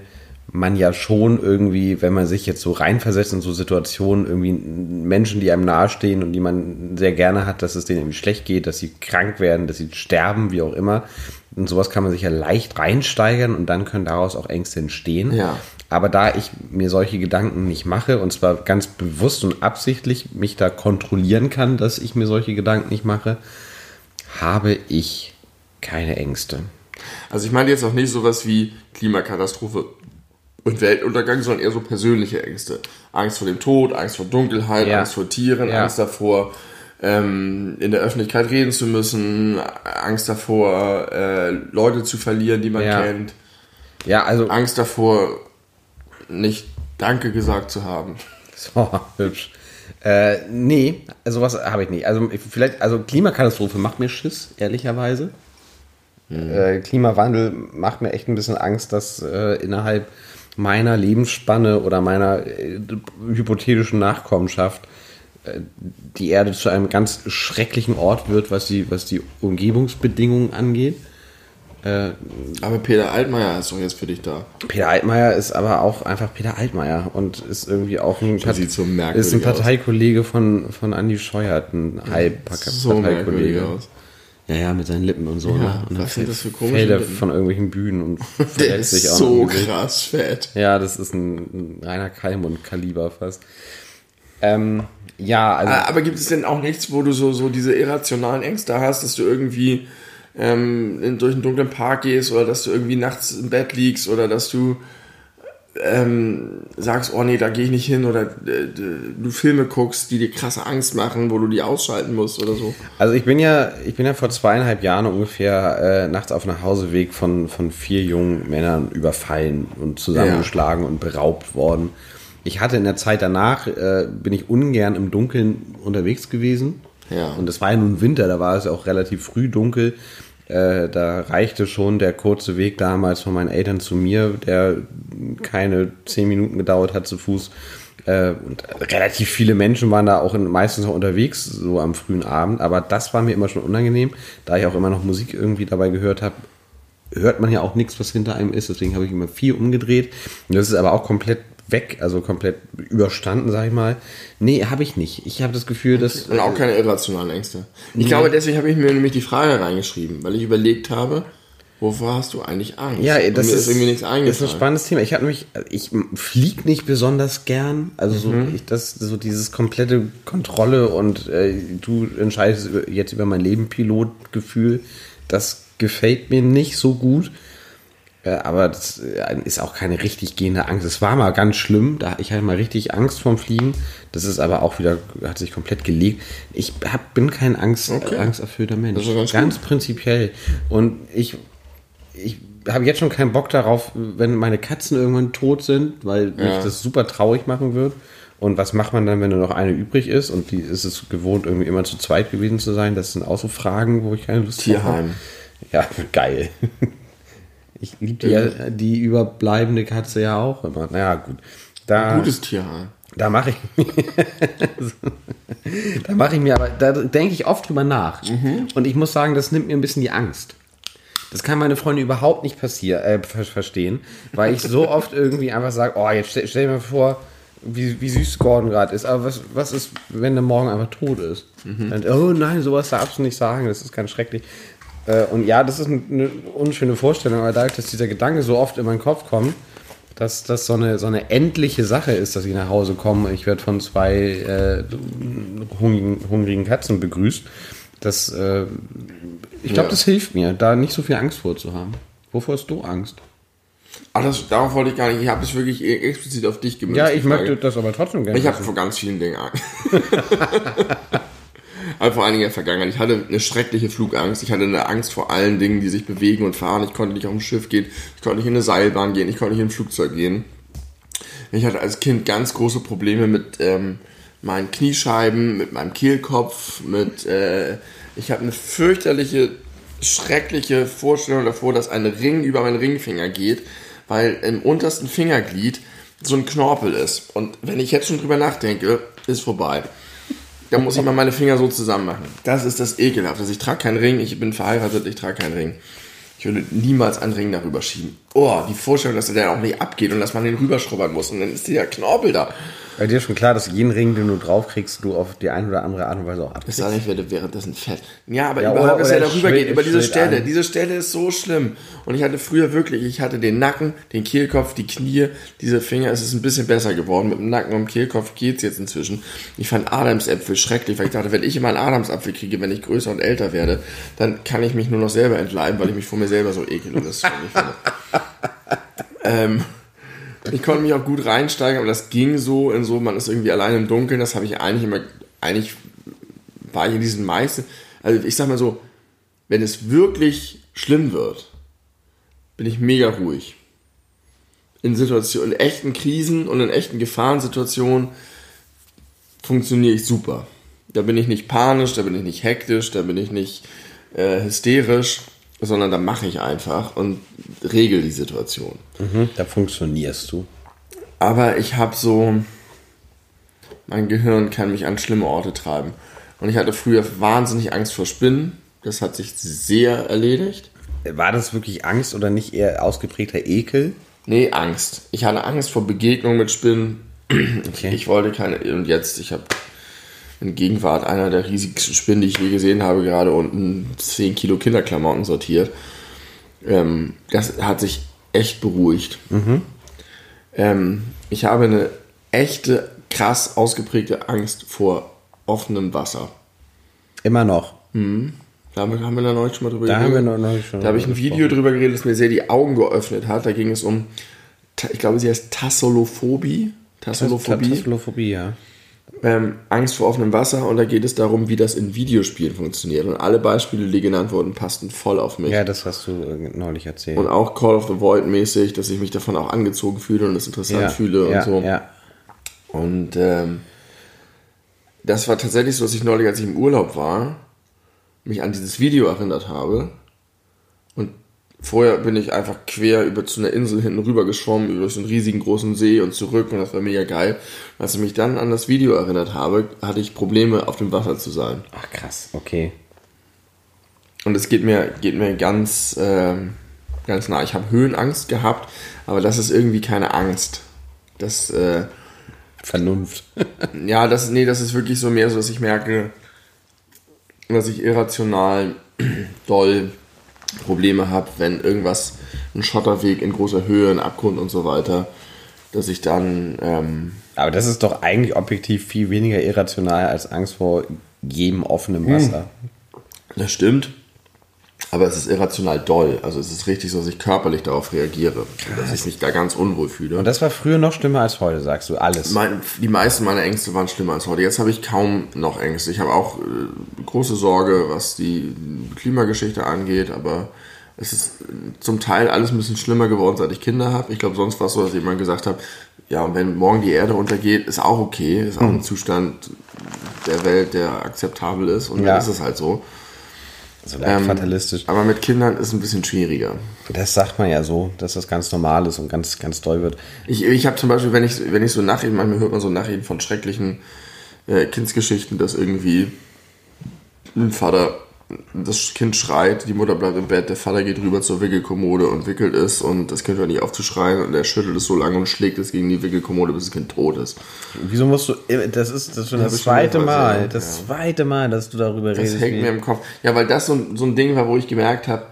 man ja schon irgendwie, wenn man sich jetzt so reinversetzt in so Situationen, irgendwie Menschen, die einem nahestehen und die man sehr gerne hat, dass es denen irgendwie schlecht geht, dass sie krank werden, dass sie sterben, wie auch immer. Und sowas kann man sich ja leicht reinsteigern und dann können daraus auch Ängste entstehen.
Ja.
Aber da ich mir solche Gedanken nicht mache und zwar ganz bewusst und absichtlich mich da kontrollieren kann, dass ich mir solche Gedanken nicht mache, habe ich keine Ängste.
Also ich meine jetzt auch nicht sowas wie Klimakatastrophe und Weltuntergang, sondern eher so persönliche Ängste. Angst vor dem Tod, Angst vor Dunkelheit,
Ja.
Angst vor Tieren,
Ja.
Angst davor, ähm, in der Öffentlichkeit reden zu müssen, Angst davor, äh, Leute zu verlieren, die man
Ja.
kennt,
Ja, also
Angst davor, nicht Danke gesagt zu haben.
So, hübsch. Äh, nee, sowas habe ich nicht. Also ich- vielleicht, also Klimakatastrophe macht mir Schiss, ehrlicherweise. Äh, Klimawandel macht mir echt ein bisschen Angst, dass äh, innerhalb meiner Lebensspanne oder meiner äh, hypothetischen Nachkommenschaft die Erde zu einem ganz schrecklichen Ort wird, was die, was die Umgebungsbedingungen angeht. Äh,
Aber Peter Altmaier ist doch jetzt für dich da.
Peter Altmaier ist aber auch einfach Peter Altmaier und ist irgendwie auch ein,
sieht so
ist ein
aus.
Parteikollege von, von Andy Scheuert, ein
So merkwürdig
Halbparteikollege.
aus.
Ja, ja, mit seinen Lippen und so.
Ja,
ne? Und
was sind das für komische
fällt er von irgendwelchen Bühnen und
Der ist
sich auch
so krass fett.
Ja, das ist ein, ein reiner Keimund-Kaliber fast. Ähm, ja, also
Ah, Aber gibt es denn auch nichts, wo du so, so diese irrationalen Ängste hast, dass du irgendwie ähm, durch einen dunklen Park gehst oder dass du irgendwie nachts im Bett liegst oder dass du ähm, sagst, oh nee, da gehe ich nicht hin oder äh, du Filme guckst, die dir krasse Angst machen, wo du die ausschalten musst oder so.
Also ich bin ja, ich bin ja vor zweieinhalb Jahren ungefähr äh, nachts auf einem Nachhauseweg von, von vier jungen Männern überfallen und zusammengeschlagen und beraubt worden. Ich hatte in der Zeit danach, äh, bin ich ungern im Dunkeln unterwegs gewesen.
Ja.
Und es war ja nun Winter, da war es ja auch relativ früh dunkel. Äh, da reichte schon der kurze Weg damals von meinen Eltern zu mir, der keine zehn Minuten gedauert hat zu Fuß. Äh, und relativ viele Menschen waren da auch in, meistens noch unterwegs, so am frühen Abend. Aber das war mir immer schon unangenehm, da ich auch immer noch Musik irgendwie dabei gehört habe. Hört man ja auch nichts, was hinter einem ist. Deswegen habe ich immer viel umgedreht. Und das ist aber auch komplett weg, also komplett überstanden, sag ich mal. Nee, habe ich nicht. Ich habe das Gefühl, dass.
Und auch keine irrationalen Ängste. Ich glaube, deswegen habe ich mir nämlich die Frage reingeschrieben, weil ich überlegt habe, wovor hast du eigentlich Angst?
Ja, das
mir
ist,
irgendwie nichts
ist ein
eingefallen.
spannendes Thema. Ich hatte nämlich, ich fliege nicht besonders gern. Also so,
Mhm.
ich, das, so dieses komplette Kontrolle und äh, du entscheidest jetzt über mein Leben Pilotgefühl, das gefällt mir nicht so gut. Äh, aber das äh, ist auch keine richtig gehende Angst. Es war mal ganz schlimm. Da, ich hatte mal richtig Angst vorm Fliegen. Das ist aber auch wieder, hat sich komplett gelegt. Ich hab, bin kein Angst,
Okay.
angsterfüllter Mensch.
Ganz
ganz prinzipiell. Und ich, ich habe jetzt schon keinen Bock darauf, wenn meine Katzen irgendwann tot sind, weil mich
Ja.
das super traurig machen wird. Und was macht man dann, wenn nur noch eine übrig ist? Und die ist es gewohnt, irgendwie immer zu zweit gewesen zu sein. Das sind auch so Fragen, wo ich keine Lust habe.
Tierheim.
Ja, geil. Ich liebe die, ja, die überbleibende Katze ja auch immer. Naja, gut. Da,
Gutes Tierheim.
da mache ich da mache ich mir aber, da denke ich oft drüber nach. Und ich muss sagen, das nimmt mir ein bisschen die Angst. Das kann meine Freunde überhaupt nicht passieren, äh, ver verstehen, weil ich so oft irgendwie einfach sage, oh, jetzt stell, stell dir mal vor, wie, wie süß Gordon gerade ist. Aber was, was ist, wenn der morgen einfach tot ist? Dann, oh nein, sowas darfst du nicht sagen, das ist ganz schrecklich. Äh, und ja, das ist eine unschöne Vorstellung, aber dadurch, dass dieser Gedanke so oft in meinen Kopf kommt, dass das so eine, so eine endliche Sache ist, dass ich nach Hause komme und ich werde von zwei äh, hungrigen, hungrigen Katzen begrüßt. Das, äh, ich glaube,
Ja.
das hilft mir, da nicht so viel Angst vorzuhaben. Wovor hast du Angst?
Ach, das, darauf wollte ich gar nicht. Ich habe es wirklich e- explizit auf dich gemünzt.
Ja, ich möchte das aber trotzdem gerne.
Ich habe vor ganz vielen Dingen Angst. Aber vor allen Dingen in der Vergangenheit. Ich hatte eine schreckliche Flugangst. Ich hatte eine Angst vor allen Dingen, die sich bewegen und fahren. Ich konnte nicht auf ein Schiff gehen. Ich konnte nicht in eine Seilbahn gehen. Ich konnte nicht in ein Flugzeug gehen. Ich hatte als Kind ganz große Probleme mit ähm, meinen Kniescheiben, mit meinem Kehlkopf, mit. Äh, ich habe eine fürchterliche, schreckliche Vorstellung davor, dass ein Ring über meinen Ringfinger geht, weil im untersten Fingerglied so ein Knorpel ist. Und wenn ich jetzt schon drüber nachdenke, ist vorbei. Da muss ich mal meine Finger so zusammen machen. Das ist das Ekelhafte. Ich trage keinen Ring, ich bin verheiratet, ich trage keinen Ring. Ich würde niemals einen Ring darüber schieben. Oh, die Vorstellung, dass der dann auch nicht abgeht und dass man den rüberschrubbern muss und dann ist dieser Knorpel da.
Bei dir ist schon klar, dass jeden Ring, den du draufkriegst, du auf die eine oder andere Art und Weise auch abkriegst.
denn, ich werde währenddessen fett. Ja, aber
Ja,
überhaupt, dass er darüber geht, über diese Stelle.
an.
Diese Stelle ist so schlimm. Und ich hatte früher wirklich, ich hatte den Nacken, den Kehlkopf, die Knie, diese Finger. Es ist ein bisschen besser geworden. Mit dem Nacken und dem Kehlkopf geht's jetzt inzwischen. Ich fand Adamsäpfel schrecklich, weil ich dachte, wenn ich immer einen Adamsapfel kriege, wenn ich größer und älter werde, dann kann ich mich nur noch selber entleiben, weil ich mich vor mir selber so ekel und das finde. ähm, ich konnte mich auch gut reinsteigen, aber das ging so in so, man ist irgendwie allein im Dunkeln. Das habe ich eigentlich immer, eigentlich war ich in diesen meisten, also ich sag mal so, wenn es wirklich schlimm wird, bin ich mega ruhig. In Situationen, in echten Krisen und in echten Gefahrensituationen funktioniere ich super. Da bin ich nicht panisch, da bin ich nicht hektisch, da bin ich nicht äh, hysterisch, sondern da mache ich einfach und regel die Situation.
Mhm, da funktionierst du.
Aber ich habe so, mein Gehirn kann mich an schlimme Orte treiben. Und ich hatte früher wahnsinnig Angst vor Spinnen. Das hat sich sehr erledigt.
War das wirklich Angst oder nicht eher ausgeprägter Ekel?
Nee, Angst. Ich hatte Angst vor Begegnungen mit Spinnen.
Okay.
Ich wollte keine. Und jetzt, ich habe in Gegenwart einer der riesigsten Spinnen, die ich je gesehen habe, gerade unten 10 Kilo Kinderklamotten sortiert. Ähm, das hat sich echt beruhigt. Ähm, ich habe eine echte, krass ausgeprägte Angst vor offenem Wasser.
Immer noch.
Da haben wir, haben wir da neulich schon mal drüber
Da haben
geredet.
wir noch, noch schon.
Da habe ich ein
drüber
Video drüber geredet, das mir sehr die Augen geöffnet hat. Da ging es um, ich glaube, sie heißt Tassolophobie. Tassolophobie.
Tassolophobie, ja.
Ähm, Angst vor offenem Wasser. Und da geht es darum, wie das in Videospielen funktioniert. Und alle Beispiele, die genannt wurden, passten voll auf mich.
Ja, das hast du äh, neulich erzählt.
Und auch Call of the Void mäßig, dass ich mich davon auch angezogen fühle und das interessant
ja,
fühle
ja,
und so.
Ja.
Und ähm, das war tatsächlich so, dass ich neulich, als ich im Urlaub war, mich an dieses Video erinnert habe. Und vorher bin ich einfach quer über zu einer Insel hinten rüber geschwommen, über so einen riesigen großen See und zurück und das war mega geil. Und als ich mich dann an das Video erinnert habe, hatte ich Probleme, auf dem Wasser zu sein.
Ach krass, okay.
Und es geht mir, geht mir ganz, ähm, ganz nah. Ich habe Höhenangst gehabt, aber das ist irgendwie keine Angst. Das, äh,
Vernunft.
Ja, das, nee, das ist wirklich so mehr so, dass ich merke, dass ich irrational doll Probleme habe, wenn irgendwas, ein Schotterweg in großer Höhe, ein Abgrund und so weiter, dass ich dann, ähm,
Aber das ist doch eigentlich objektiv viel weniger irrational als Angst vor jedem offenen
Hm.
Wasser.
das stimmt, aber es ist irrational doll. Also es ist richtig so, dass ich körperlich darauf reagiere, dass ich mich da ganz unwohl fühle.
Und das war früher noch schlimmer als heute, sagst du. Alles.
Mein, die meisten meiner Ängste waren schlimmer als heute. Jetzt habe ich kaum noch Ängste. Ich habe auch äh, große Sorge, was die Klimageschichte angeht, aber es ist äh, zum Teil alles ein bisschen schlimmer geworden, seit ich Kinder habe. Ich glaube, sonst war es so, dass ich immer gesagt habe, ja, und wenn morgen die Erde untergeht, ist auch okay, ist auch ein Zustand der Welt, der akzeptabel ist und
Ja.
dann ist es halt so.
So
Ähm,
fatalistisch.
Aber mit Kindern ist es ein bisschen schwieriger.
Das sagt man ja so, dass das ganz normal ist und ganz, ganz doll wird.
Ich, ich habe zum Beispiel, wenn ich, wenn ich so Nachrichten, manchmal hört man so Nachrichten von schrecklichen äh, Kindsgeschichten, dass irgendwie ein Vater, das Kind schreit, die Mutter bleibt im Bett, der Vater geht rüber zur Wickelkommode und wickelt es und das Kind hört nicht auf zu schreien und er schüttelt es so lange und schlägt es gegen die Wickelkommode, bis das Kind tot ist.
Wieso musst du, das ist das, schon das
bestimmt
zweite Mal,
ja.
das zweite Mal, dass du darüber
Das
redest.
hängt
wie-
mir im Kopf. Ja, weil das so, ein- so ein Ding war, wo ich gemerkt habe,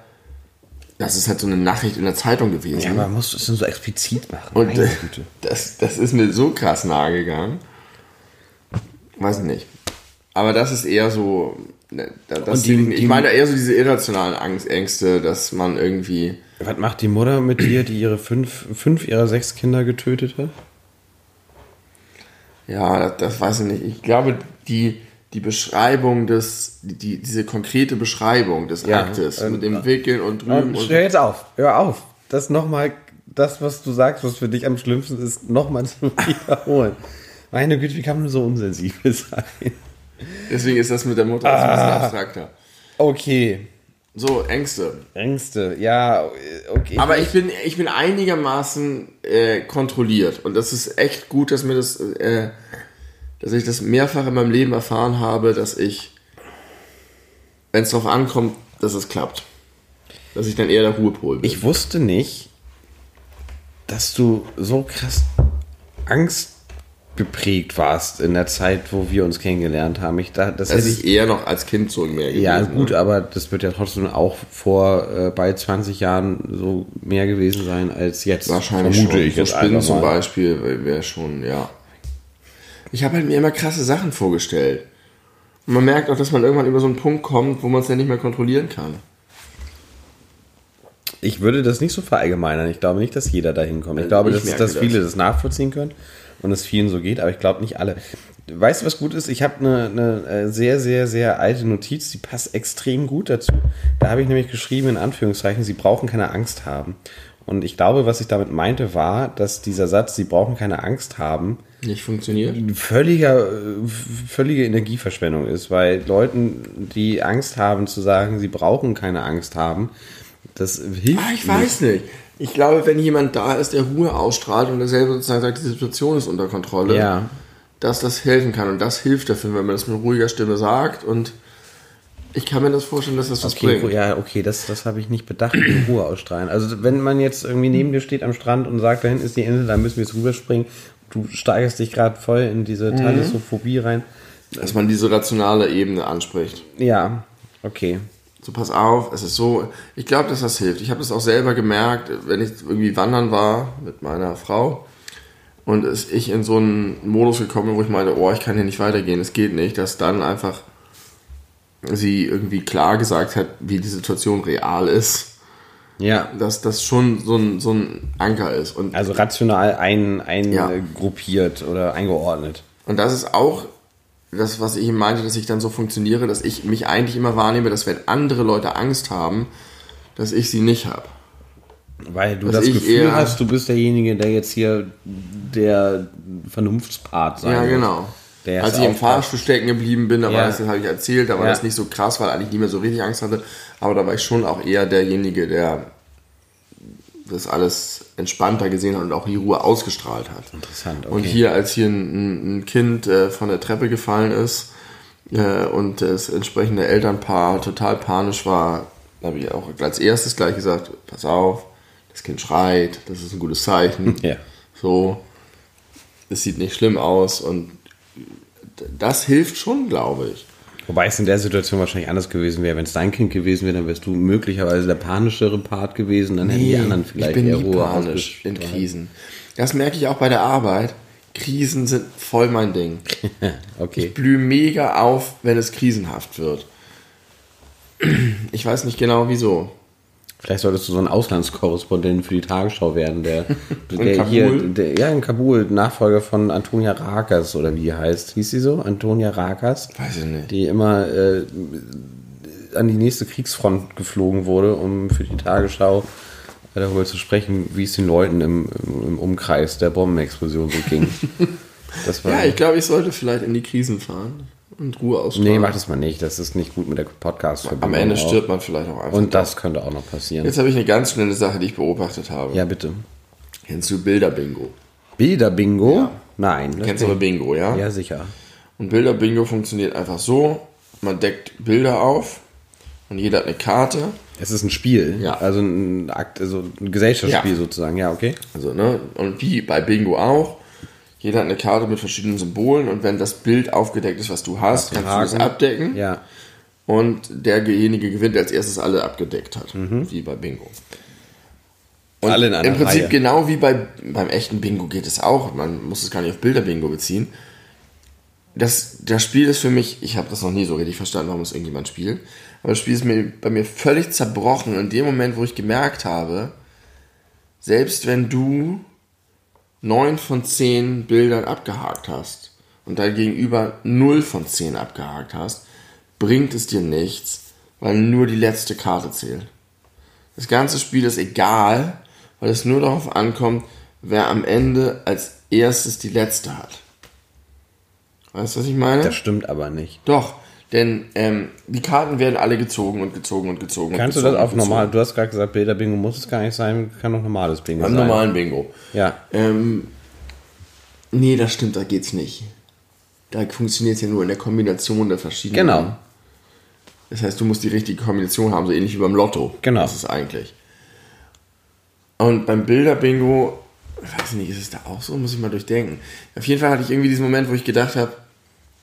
das ist halt so eine Nachricht in der Zeitung gewesen.
ja, man muss es so explizit machen.
Und
Güte.
das, das ist mir so krass nahe gegangen. Weiß ich nicht. Aber das ist eher so. Ne, da- Das
Und die-
ich
die-
meine eher so diese irrationalen Angst, Ängste, dass man irgendwie.
Was macht die Mutter mit dir, die ihre fünf, fünf ihrer sechs Kinder getötet hat?
Ja, das, das weiß ich nicht. Ich glaube, die, die Beschreibung des. Die, diese konkrete Beschreibung des
Ja,
Aktes
ähm,
mit dem Wickeln und drüben und.
hör jetzt auf, hör auf. Das nochmal, das, was du sagst, was für dich am schlimmsten ist, nochmal zu wiederholen. Meine Güte, wie kann man so unsensibel sein?
Deswegen ist das mit der Mutter ein bisschen abstrakter.
Okay,
So, Ängste.
Ängste, ja, okay.
Aber ich bin, ich bin einigermaßen äh, kontrolliert und das ist echt gut, dass mir das, äh, dass ich das mehrfach in meinem Leben erfahren habe, dass ich, wenn es darauf ankommt, dass es klappt. Dass ich dann eher der Ruhepol bin.
Ich wusste nicht, dass du so krass Angst geprägt warst in der Zeit, wo wir uns kennengelernt haben. Ich da, das
das
hätte
ist
ich,
eher noch als Kind so mehr gewesen.
ja gut,
Ne?
aber das wird ja trotzdem auch vor äh, bald 20 Jahren so mehr gewesen sein als jetzt.
Wahrscheinlich
vermute
schon.
ich
so
jetzt
Spinnen zum. Beispiel wäre schon, ja. Ich habe halt mir immer krasse Sachen vorgestellt. Und man merkt auch, dass man irgendwann über so einen Punkt kommt, wo man es ja nicht mehr kontrollieren kann.
Ich würde das nicht so verallgemeinern. Ich glaube nicht, dass jeder dahin kommt. Ich
Also
glaube,
ich
dass, dass
das.
viele das nachvollziehen können und es vielen so geht, aber ich glaube nicht alle. Weißt du, was gut ist? Ich habe eine, eine äh, sehr, sehr, sehr alte Notiz, die passt extrem gut dazu. Da habe ich nämlich geschrieben, in Anführungszeichen, Sie brauchen keine Angst haben. Und ich glaube, was ich damit meinte, war, dass dieser Satz, Sie brauchen keine Angst haben,
Nicht funktioniert?
völliger, äh, völlige Energieverschwendung ist, weil Leuten, die Angst haben, zu sagen, sie brauchen keine Angst haben, das hilft
Ah, ich weiß nicht. Ich glaube, wenn jemand da ist, der Ruhe ausstrahlt und der selber sozusagen sagt, die Situation ist unter Kontrolle,
Ja.
dass das helfen kann. Und das hilft dafür, wenn man das mit ruhiger Stimme sagt. Und ich kann mir das vorstellen, dass das was
Okay,
bringt.
ja, okay, das, das habe ich nicht bedacht, die Ruhe ausstrahlen. Also wenn man jetzt irgendwie neben dir steht am Strand und sagt, da hinten ist die Insel, da müssen wir jetzt rüberspringen, du steigerst dich gerade voll in diese
Mhm.
Thalassophobie rein.
Dass man diese rationale Ebene anspricht.
Ja, okay.
So, pass auf, es ist so. Ich glaube, dass das hilft. Ich habe das auch selber gemerkt, wenn ich irgendwie wandern war mit meiner Frau und es, ich in so einen Modus gekommen bin, wo ich meinte, oh, ich kann hier nicht weitergehen, es geht nicht, dass dann einfach sie irgendwie klar gesagt hat, wie die Situation real ist,
Ja,
dass das schon so ein, so ein Anker ist. Und,
also rational ein, ein
Ja.
gruppiert oder eingeordnet.
und das ist auch das, was ich eben meinte, dass ich dann so funktioniere, dass ich mich eigentlich immer wahrnehme, dass wenn andere Leute Angst haben, dass ich sie nicht habe.
Weil du
Dass
das Gefühl hast, du bist derjenige, der jetzt hier der Vernunftspart sein
Ja, genau.
Der
Als ich im. Fahrstuhl stecken geblieben bin, da war
Ja.
das, das habe ich erzählt, da war
Ja.
das nicht so krass, weil eigentlich nie mehr so richtig Angst hatte. Aber da war ich schon auch eher derjenige, der das alles entspannter gesehen hat und auch die Ruhe ausgestrahlt hat.
Interessant, okay.
Und hier, als hier ein, ein Kind äh, von der Treppe gefallen ist äh, und das entsprechende Elternpaar total panisch war, habe ich auch als erstes gleich gesagt, pass auf, das Kind schreit, das ist ein gutes Zeichen.
Ja.
So, es sieht nicht schlimm aus und das hilft schon, glaube ich.
Wobei es in der Situation wahrscheinlich anders gewesen wäre. Wenn es dein Kind gewesen wäre, dann wärst du möglicherweise der panischere Part gewesen, dann hätten die anderen vielleicht
ich bin
eher
nie
Ruhe
panisch in. Krisen. Das merke ich auch bei der Arbeit. Krisen sind voll mein Ding.
Okay.
Ich blühe mega auf, wenn es krisenhaft wird. Ich weiß nicht genau wieso.
Vielleicht solltest du so ein Auslandskorrespondent für die Tagesschau werden, der, der
Kabul?
hier, der, ja, in Kabul, Nachfolger von Antonia Rakas oder wie die heißt. Hieß sie so? Antonia Rakas?
Weiß ich nicht.
Die immer äh, an die nächste Kriegsfront geflogen wurde, um für die Tagesschau darüber zu sprechen, wie es den Leuten im, im, Umkreis der Bombenexplosion so ging.
Ja, ich glaube, ich sollte vielleicht in die Krisen fahren und Ruhe ausstrahlen.
nee, mach das mal nicht. Das ist nicht gut mit der podcast
Am Ende stirbt man vielleicht auch einfach.
Und das könnte auch noch passieren.
Jetzt habe ich eine ganz schnelle Sache, die ich beobachtet habe.
Ja, bitte.
Kennst du Bilderbingo?
Bilder-Bingo?
Ja.
Nein.
Kennst du aber Bingo, ja?
Ja, sicher.
Und Bilderbingo funktioniert einfach so: man deckt Bilder auf und jeder hat eine Karte.
Es ist ein Spiel.
Ja.
Also ein Akt, also ein Gesellschaftsspiel
Ja.
sozusagen. Ja, okay.
Also, ne? Und wie bei Bingo auch. Jeder hat eine Karte mit verschiedenen Symbolen und wenn das Bild aufgedeckt ist, was du hast, kannst du das
Haken.
abdecken.
Ja.
Und derjenige gewinnt, der als erstes alle abgedeckt hat. Wie bei Bingo. Und
Alle in einer
Im Prinzip
Reihe.
genau wie bei, beim echten Bingo geht es auch. Man muss es gar nicht auf Bilder-Bingo beziehen. Das, das Spiel ist für mich, ich habe das noch nie so richtig verstanden, warum es irgendjemand spielt. Aber das Spiel ist mir, bei mir völlig zerbrochen. In dem Moment, wo ich gemerkt habe, selbst wenn du neun von zehn Bildern abgehakt hast und dein Gegenüber null von zehn abgehakt hast, bringt es dir nichts, weil nur die letzte Karte zählt. Das ganze Spiel ist egal, weil es nur darauf ankommt, wer am Ende als erstes die letzte hat. Weißt du, was ich meine?
Das stimmt aber nicht.
Doch, denn ähm, die Karten werden alle gezogen und gezogen und gezogen.
Kannst du
und
das
gezogen
auf
und gezogen.
normal, du hast gerade gesagt, Bilder-Bingo muss es gar nicht sein, kann auch normales Bingo
Beim
sein.
normalen Bingo.
Ja.
Ähm, nee, das stimmt, da geht's nicht. Da funktioniert es ja nur in der Kombination der verschiedenen.
Genau.
Das heißt, du musst die richtige Kombination haben, so ähnlich wie beim Lotto.
Genau.
Das ist eigentlich. Und beim Bilder-Bingo, weiß ich nicht, ist es da auch so? Muss ich mal durchdenken. Auf jeden Fall hatte ich irgendwie diesen Moment, wo ich gedacht habe,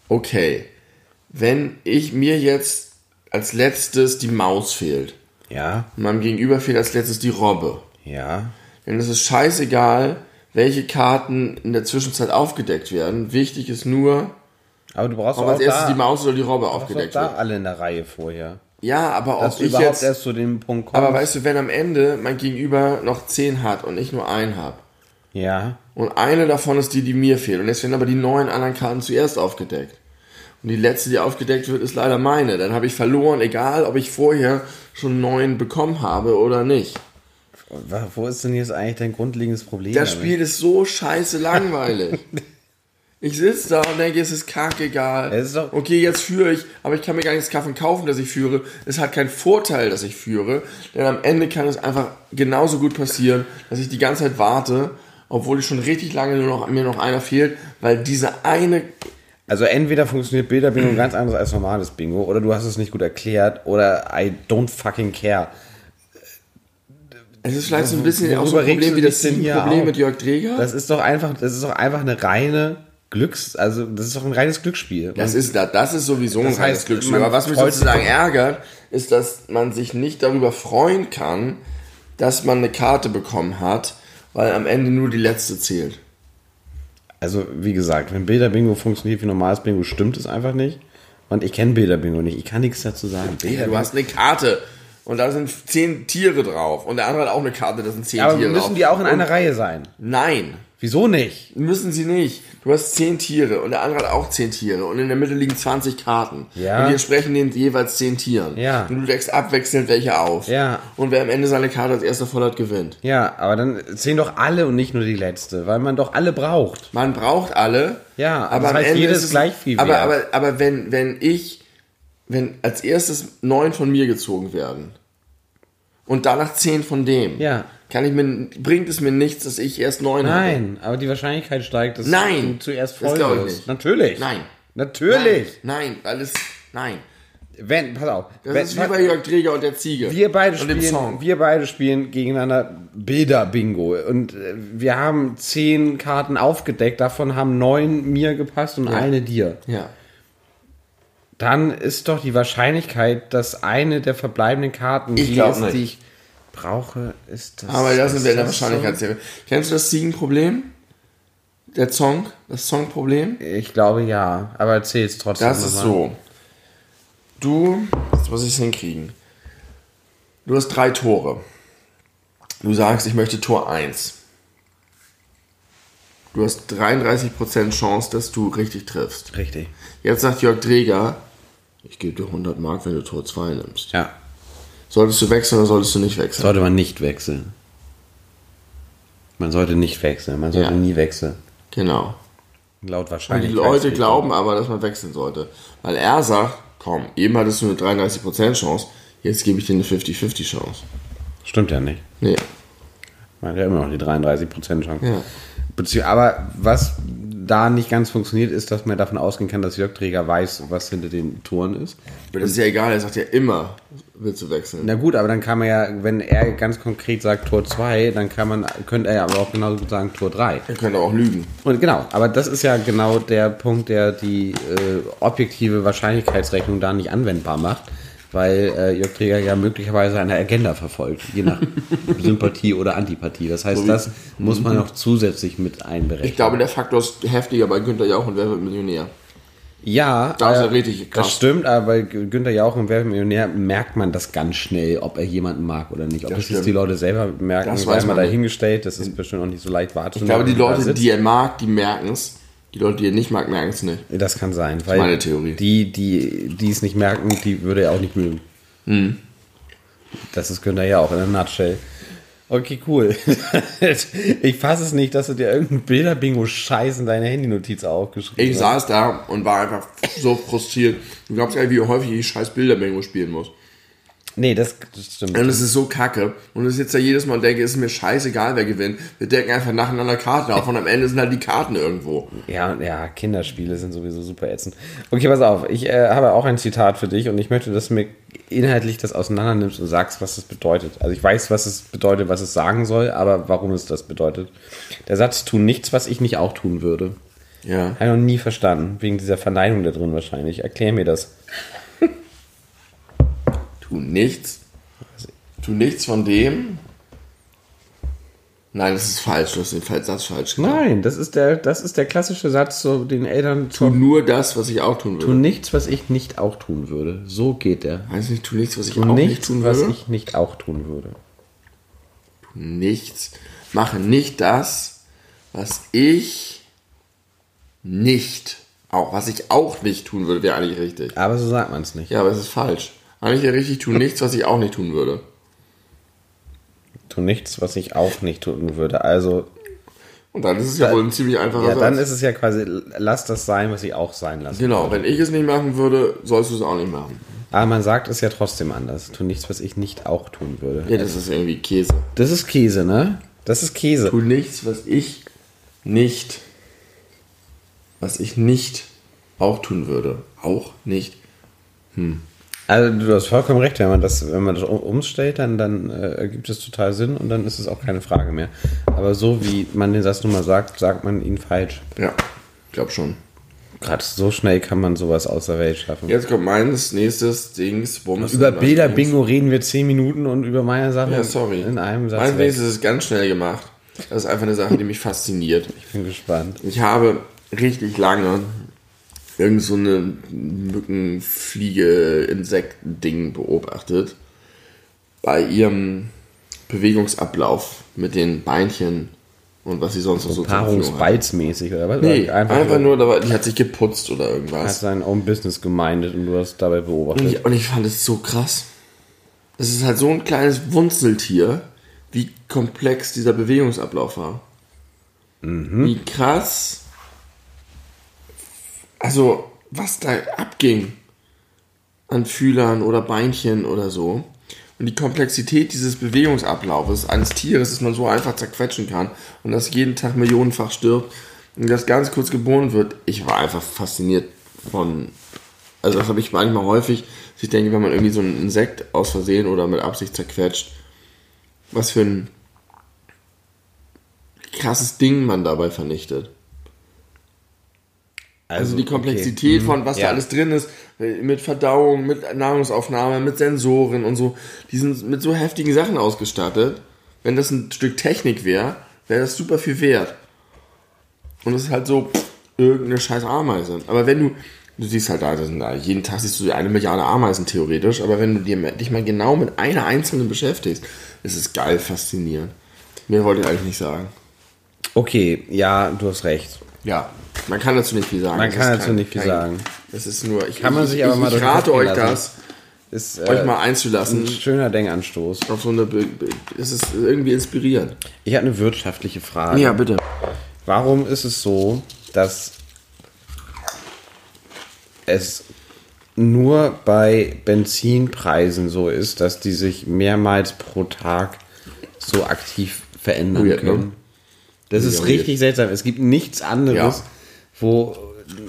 okay, wenn ich mir jetzt als letztes die Maus fehlt
Ja,
und meinem Gegenüber fehlt als letztes die Robbe,
ja.
dann ist es scheißegal, welche Karten in der Zwischenzeit aufgedeckt werden. Wichtig ist nur,
Aber du brauchst
ob
auch
als erstes
da,
die Maus oder die Robbe
brauchst auch
aufgedeckt
da
wird.
alle in der Reihe vorher.
Ja, aber
Dass
ob
du
ich
überhaupt
jetzt
erst zu dem Punkt kommst.
Aber weißt du, wenn am Ende mein Gegenüber noch 10 hat und ich nur einen habe
ja,
und eine davon ist die, die mir fehlt und jetzt werden aber die neun anderen Karten zuerst aufgedeckt und die letzte, die aufgedeckt wird, ist leider meine, dann habe ich verloren, egal ob ich vorher schon neun bekommen habe oder nicht.
Wo ist denn jetzt eigentlich dein grundlegendes Problem?
Das? Spiel ist so scheiße langweilig. Ich sitze da und denke, es ist kackegal.
Es ist
okay, jetzt führe ich, aber ich kann mir gar nichts davon kaufen, dass ich führe. Es hat keinen Vorteil, dass ich führe, denn am Ende kann es einfach genauso gut passieren, dass ich die ganze Zeit warte, obwohl ich schon richtig lange nur noch, mir noch einer fehlt, weil diese eine,
Also entweder funktioniert Bilderbingo ganz anders als normales Bingo, oder du hast es nicht gut erklärt, oder I don't fucking care.
es ist vielleicht so ein bisschen auch so ein Problem wie das Problem mit Jörg Dreger.
Das ist doch einfach, das ist doch einfach eine reine Glücks, also das ist doch ein reines Glücksspiel.
Das ist, da- das ist sowieso ein reines
heißt,
Glücksspiel.
man
Aber was mich sozusagen ärgert, ist, dass man sich nicht darüber freuen kann, dass man eine Karte bekommen hat, weil am Ende nur die letzte zählt.
Also, wie gesagt, wenn Bilderbingo funktioniert wie normales Bingo, stimmt es einfach nicht. Und ich kenne Bilderbingo nicht. Ich kann nichts dazu sagen.
Du hast eine Karte und da sind zehn Tiere drauf und der andere hat auch eine Karte, da sind zehn
aber
Tiere
müssen
drauf.
die auch in
und
einer Reihe sein?
Nein,
Wieso nicht?
müssen sie nicht. Du hast zehn Tiere und der andere hat auch zehn Tiere und in der Mitte liegen 20 Karten.
Ja.
Und die entsprechen den jeweils zehn Tieren.
Ja.
Und du deckst abwechselnd welche auf.
Ja.
Und wer am Ende seine Karte als erster voll hat, gewinnt.
Ja, aber dann zählen doch alle und nicht nur die letzte, weil man doch alle braucht.
Man braucht alle.
Ja,
aber
das
am
heißt,
Ende
jedes
ist es
gleich viel
Aber,
wert.
aber, aber wenn, wenn ich, wenn als erstes neun von mir gezogen werden und danach zehn von dem,
Ja.
Kann ich mir, bringt es mir nichts, dass ich erst neun habe.
Nein, aber die Wahrscheinlichkeit steigt, dass
Nein,
du zuerst
das
voll
glaub ich
wirst.
nicht.
Natürlich.
Nein.
Natürlich.
Nein, nein, weil es, nein.
Wenn, pass auf.
Das
wenn,
ist wie bei Jörg Träger und der Ziege.
wir beide
und
spielen, wir beide spielen gegeneinander Bilder-Bingo. Und äh, wir haben zehn Karten aufgedeckt, davon haben neun mir gepasst und eine dir.
Ja.
Dann ist doch die Wahrscheinlichkeit, dass eine der verbleibenden Karten,
Ich
die ist,
nicht.
die ich brauche, ist das.
Aber da sind
ist
wir in der
das
Wahrscheinlichkeitsserie. Kennst du das Ziegenproblem? Der Song? Das Songproblem?
So? Ich glaube ja, aber erzähl es trotzdem.
Das ist
nochmal.
so. Du, jetzt muss ich es hinkriegen. Du hast drei Tore. Du sagst, ich möchte Tor 1. Du hast 33% Chance, dass du richtig triffst.
Richtig.
Jetzt sagt Jörg Dreger, ich gebe dir 100 Mark, wenn du Tor 2 nimmst.
Ja.
Solltest du wechseln oder solltest du nicht wechseln?
Sollte man nicht wechseln. Man sollte nicht wechseln. Man sollte
Ja.
nie wechseln.
Genau.
Laut
Und
wahrscheinlich.
die Leute glauben aber, dass man wechseln sollte. Weil er sagt, komm, eben hattest du eine 33% Chance, jetzt gebe ich dir eine 50-50 Chance.
Stimmt ja nicht.
Nee.
Man hat ja immer noch die 33% Chance.
Ja.
Bezieh aber was da nicht ganz funktioniert, ist, dass man davon ausgehen kann, dass Jörg Träger weiß, was hinter den Toren ist.
Aber das ist ja egal, er sagt ja immer, willst du wechseln.
Na gut, aber dann kann man ja, wenn er ganz konkret sagt Tor 2, dann kann man, könnte er ja aber auch genauso gut sagen Tor 3.
Er könnte auch lügen.
Und genau, aber das ist ja genau der Punkt, der die äh, objektive Wahrscheinlichkeitsrechnung da nicht anwendbar macht, weil äh, Jörg Träger ja möglicherweise eine Agenda verfolgt, je nach Sympathie oder Antipathie. Das heißt,
So
das muss man noch zusätzlich mit einberechnen.
Ich glaube, der Faktor ist heftiger bei Günther Jauch und Wer wird Millionär.
Ja,
Da ist
äh,
richtig krass.
Das stimmt, aber bei Günther Jauch im Wer wird Millionär merkt man das ganz schnell, ob er jemanden mag oder nicht. Ob
Das
das, die Leute selber merken,
Das
sei
weiß
mal dahingestellt. Das ist bestimmt auch nicht so leicht wahrzunehmen.
Ich glaube, die Leute, die er mag, die merken es. Die Leute, die er nicht mag, merken es nicht.
Das kann sein, weil
meine Theorie.
die, die, die es nicht merken, die würde er auch nicht mögen.
Hm.
Das ist Günther ja auch in der Nutshell. Okay, cool. ich fasse es nicht, dass du dir irgendein Bilder-Bingo-Scheiß in deine Handynotiz aufgeschrieben
Ich saß da und war einfach so frustriert. Du glaubst gar nicht, wie häufig ich scheiß Bilderbingo spielen muss.
Nee, das, das stimmt.
Und es ist so kacke. Und ich sitze da jedes Mal und denke, es ist mir scheißegal, wer gewinnt. Wir decken einfach nacheinander Karten auf und am Ende sind halt die Karten irgendwo.
Ja, ja, Kinderspiele sind sowieso super ätzend. Okay, pass auf, ich äh, habe auch ein Zitat für dich und ich möchte, dass du mir inhaltlich das auseinander nimmst und sagst, was es bedeutet. Also ich weiß, was es bedeutet, was es sagen soll, aber warum es das bedeutet. Der Satz, tu nichts, was ich nicht auch tun würde.
Ja.
Habe ich noch nie verstanden, wegen dieser Verneinung da drin wahrscheinlich. Erklär mir das.
Tu nichts. Tu nichts von dem. Nein, das ist falsch. Du hast den Satz falsch gesagt.
Nein, das ist der, das ist der klassische Satz, so den Eltern
Tu nur das, was ich auch tun
Tu
würde.
nichts, was ich nicht auch tun würde. So geht der.
Weiß nicht, tu nichts, was ich
Tu
auch nicht
nichts,
tun
was
würde.
ich nicht auch tun würde.
nichts. Mache nicht das, was ich nicht auch, was ich auch nicht tun würde, wäre eigentlich richtig.
Aber so sagt man es nicht.
Ja, aber es ist falsch. Eigentlich wäre richtig, tu nichts, was ich auch nicht tun würde.
Tu nichts, was ich auch nicht tun würde. Also,
Und dann ist es ja wohl ein ziemlich einfacher
ja, dann
Satz.
ist es ja quasi, lass das sein, was ich auch sein lasse.
Genau, wenn ich es nicht machen würde, sollst du es auch nicht machen.
Aber man sagt es ja trotzdem anders. Tu nichts, was ich nicht auch tun würde.
Ja, das ist irgendwie Käse.
Das ist Käse, ne? Das ist Käse.
Tu nichts, was ich nicht, was ich nicht auch tun würde. Auch nicht.
Also du hast vollkommen recht, wenn man das, wenn man das um- umstellt, dann, dann äh, ergibt es total Sinn und dann ist es auch keine Frage mehr. Aber so wie man den Satz nun mal sagt, sagt man ihn falsch.
Ja, glaub schon.
Gerade so schnell kann man sowas aus der Welt schaffen.
Jetzt kommt meines nächstes Dings. Bums,
Über
Dings.
Bilder-Bingo reden wir 10 Minuten und über meine Sachen
Ja, sorry.
in einem Satz.
Mein. Dings ist es ganz schnell gemacht. Das ist einfach eine Sache, die mich fasziniert.
Ich bin gespannt.
Ich habe richtig lange irgend so eine Mückenfliege-Insekten-Ding beobachtet. Bei ihrem Bewegungsablauf mit den Beinchen und was sie sonst noch so hat.
Paarungsbalzmäßig oder was?
Nee,
Oder
einfach, nur, da war- die hat sich geputzt oder
Hat
irgendwas.
sein Own Business gemeindet und du hast dabei
Und
beobachtet.
ich, und ich fand es so krass. Es ist halt so ein kleines Wunzeltier, wie komplex dieser Bewegungsablauf war. Wie krass. Also, was da abging an Fühlern oder Beinchen oder so. Und die Komplexität dieses Bewegungsablaufes eines Tieres, das man so einfach zerquetschen kann und das jeden Tag millionenfach stirbt und das ganz kurz geboren wird. Ich war einfach fasziniert von also das habe ich manchmal häufig, dass ich denke, wenn man irgendwie so ein Insekt aus Versehen oder mit Absicht zerquetscht, was für ein krasses Ding man dabei vernichtet. Also, die Komplexität
okay.
von was
Ja.
da alles drin ist, mit Verdauung, mit Nahrungsaufnahme, mit Sensoren und so, die sind mit so heftigen Sachen ausgestattet. Wenn das ein Stück Technik wäre, wäre das super viel wert. Und es ist halt so pff, irgendeine scheiß Ameise. Aber wenn du, du siehst halt da, das sind da, jeden Tag siehst du eine Milliarde Ameisen theoretisch, aber wenn du dir, dich mal genau mit einer einzelnen beschäftigst, ist es geil faszinierend. Mehr wollte ich eigentlich nicht sagen.
Okay, ja, du hast recht.
Ja, man kann dazu nicht viel sagen.
Man
Es
kann dazu nicht viel sagen.
Es ist nur, ich,
Kann man
ich,
sich aber
ich,
mal
ich rate euch
lassen.
das,
Ist
euch
äh,
mal einzulassen
ein schöner Denkanstoß.
auf so eine, Be es ist irgendwie inspirierend.
Ich habe eine wirtschaftliche Frage.
bitte.
Warum ist es so, dass es nur bei Benzinpreisen so ist, dass die sich mehrmals pro Tag so aktiv verändern
Weird, ne?
können? Das ist
Ja,
richtig seltsam. Es gibt nichts anderes,
Ja.
Wo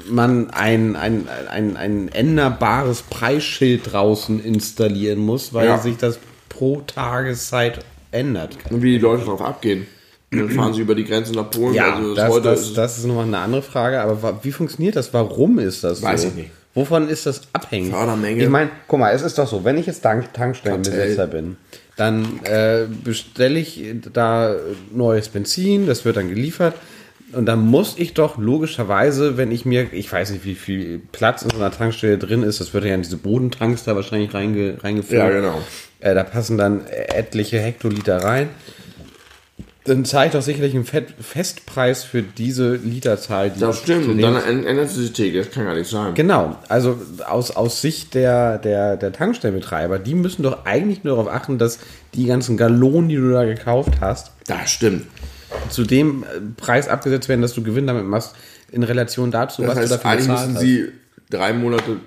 man ein, ein, ein, ein änderbares Preisschild draußen installieren muss, weil
Ja.
sich das pro Tageszeit ändert.
Und wie die Leute darauf abgehen. Und dann fahren sie über die Grenze nach Polen.
Ja,
also
das,
heute
das,
ist-
das ist nochmal eine andere Frage, aber wa- wie funktioniert das? Warum ist das
Weiß
so?
ich nicht.
Wovon ist das abhängig?
Fördermenge.
Ich meine, guck mal, es ist doch so, wenn ich jetzt Tank Tankstellenbesitzer bin, dann äh, bestelle ich da neues Benzin, das wird dann geliefert und dann muss ich doch logischerweise, wenn ich mir, ich weiß nicht, wie viel Platz in so einer Tankstelle drin ist, das wird ja in diese Bodentanks da wahrscheinlich reinge, reingefüllt.
Ja, genau.
Äh, da passen dann etliche Hektoliter rein. Dann zeigt doch sicherlich einen Fett Festpreis für diese Literzahl. Die
das
ich
stimmt. Und dann änd- ändert sich die Theke. Das kann gar nicht sein.
Genau, also aus, aus Sicht der, der, der Tankstellenbetreiber, die müssen doch eigentlich nur darauf achten, dass die ganzen Gallonen, die du da gekauft hast,
Das stimmt.
Zu dem äh, Preis abgesetzt werden, dass du Gewinn damit machst, in Relation dazu,
Das
was du
heißt,
dafür
eigentlich müssen
hast.
sie drei Monate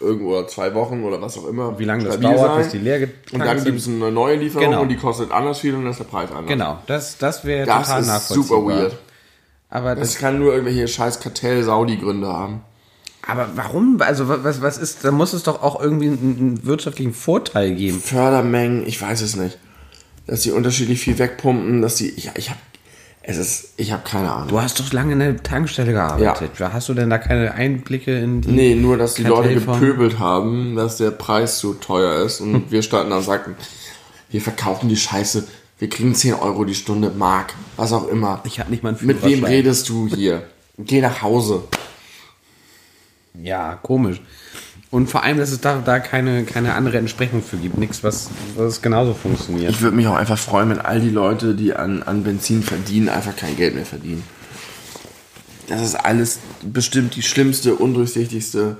irgendwo zwei Wochen oder was auch immer.
Wie lange das dauert,
sein.
bis die leer
Und dann gibt es eine neue Lieferung
Genau.
und die kostet anders viel und dann ist der Preis anders.
Genau, das, das wäre
Das
total
ist
nachvollziehbar.
super weird.
Aber,
Das
das,
kann nur irgendwelche scheiß Kartell-Saudi-Gründe haben.
aber warum? Also was, was ist, da muss es doch auch irgendwie einen, einen wirtschaftlichen Vorteil geben.
Fördermengen, ich weiß es nicht. Dass die unterschiedlich viel wegpumpen, dass die, ich, ich habe, es ist, ich habe keine Ahnung.
Du hast doch lange in der Tankstelle gearbeitet. Hast du denn da keine Einblicke in die...
Nee, nur, dass die Leute gepöbelt haben, dass der Preis zu teuer ist. Und wir standen da und sagten, wir verkaufen die Scheiße, wir kriegen 10 Euro die Stunde, Mark, was auch immer.
Ich hab nicht mal einen
Mit wem redest du hier? Geh nach Hause.
Ja, komisch. Und vor allem, dass es da, da keine, keine andere Entsprechung für gibt. Nichts, was, was genauso funktioniert.
Ich würde mich auch einfach freuen, wenn all die Leute, die an, an Benzin verdienen, einfach kein Geld mehr verdienen. Das ist alles bestimmt die schlimmste, undurchsichtigste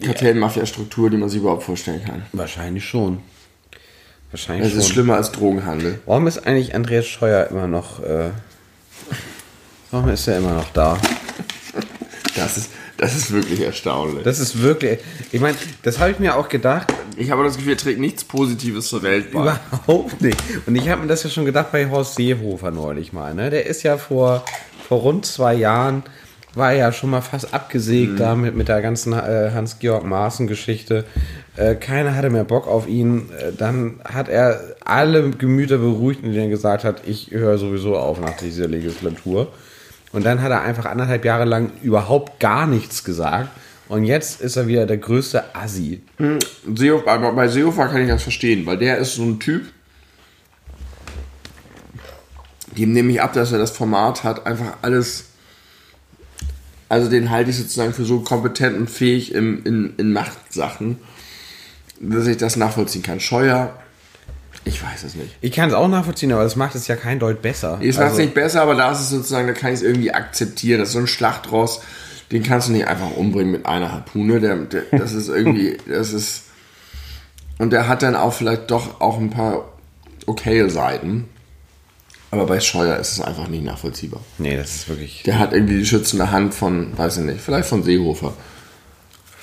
Kartell-Mafia-Struktur, die man sich überhaupt vorstellen kann.
Wahrscheinlich schon. Wahrscheinlich
Es ist
schon.
schlimmer als Drogenhandel.
Warum ist eigentlich Andreas Scheuer immer noch... Äh, warum ist er immer noch da?
Das ist, das ist wirklich erstaunlich.
Das ist wirklich... Ich meine, das habe ich mir auch gedacht.
Ich habe das Gefühl, er trägt nichts Positives zur Welt bei.
Überhaupt nicht. Und ich habe mir das ja schon gedacht bei Horst Seehofer neulich mal. Ne? Der ist ja vor, vor rund zwei Jahren, war ja schon mal fast abgesägt da mit, mit der ganzen äh, Hans-Georg Maaßen-Geschichte. Äh, keiner hatte mehr Bock auf ihn. Äh, dann hat er alle Gemüter beruhigt, indem er gesagt hat, ich höre sowieso auf nach dieser Legislatur. Und dann hat er einfach anderthalb Jahre lang überhaupt gar nichts gesagt. Und jetzt ist er wieder der größte Assi.
Seehofer, aber bei Seehofer kann ich das verstehen, weil der ist so ein Typ, dem nehme ich ab, dass er das Format hat, einfach alles. Also den halte ich sozusagen für so kompetent und fähig in, in, in Machtsachen, dass ich das nachvollziehen kann. Scheuer, ich weiß es nicht.
Ich kann es auch nachvollziehen, aber das macht es ja kein Deut besser.
Ich mache es
Also-
nicht besser, aber da ist es sozusagen, da kann ich es irgendwie akzeptieren. Das ist so ein Schlachtross, den kannst du nicht einfach umbringen mit einer Harpune. Der, der, das ist irgendwie, das ist. Und der hat dann auch vielleicht doch auch ein paar okaye Seiten. Aber bei Scheuer ist es einfach nicht nachvollziehbar.
Nee, das ist wirklich.
Der hat irgendwie die schützende Hand von, weiß ich nicht, vielleicht von Seehofer.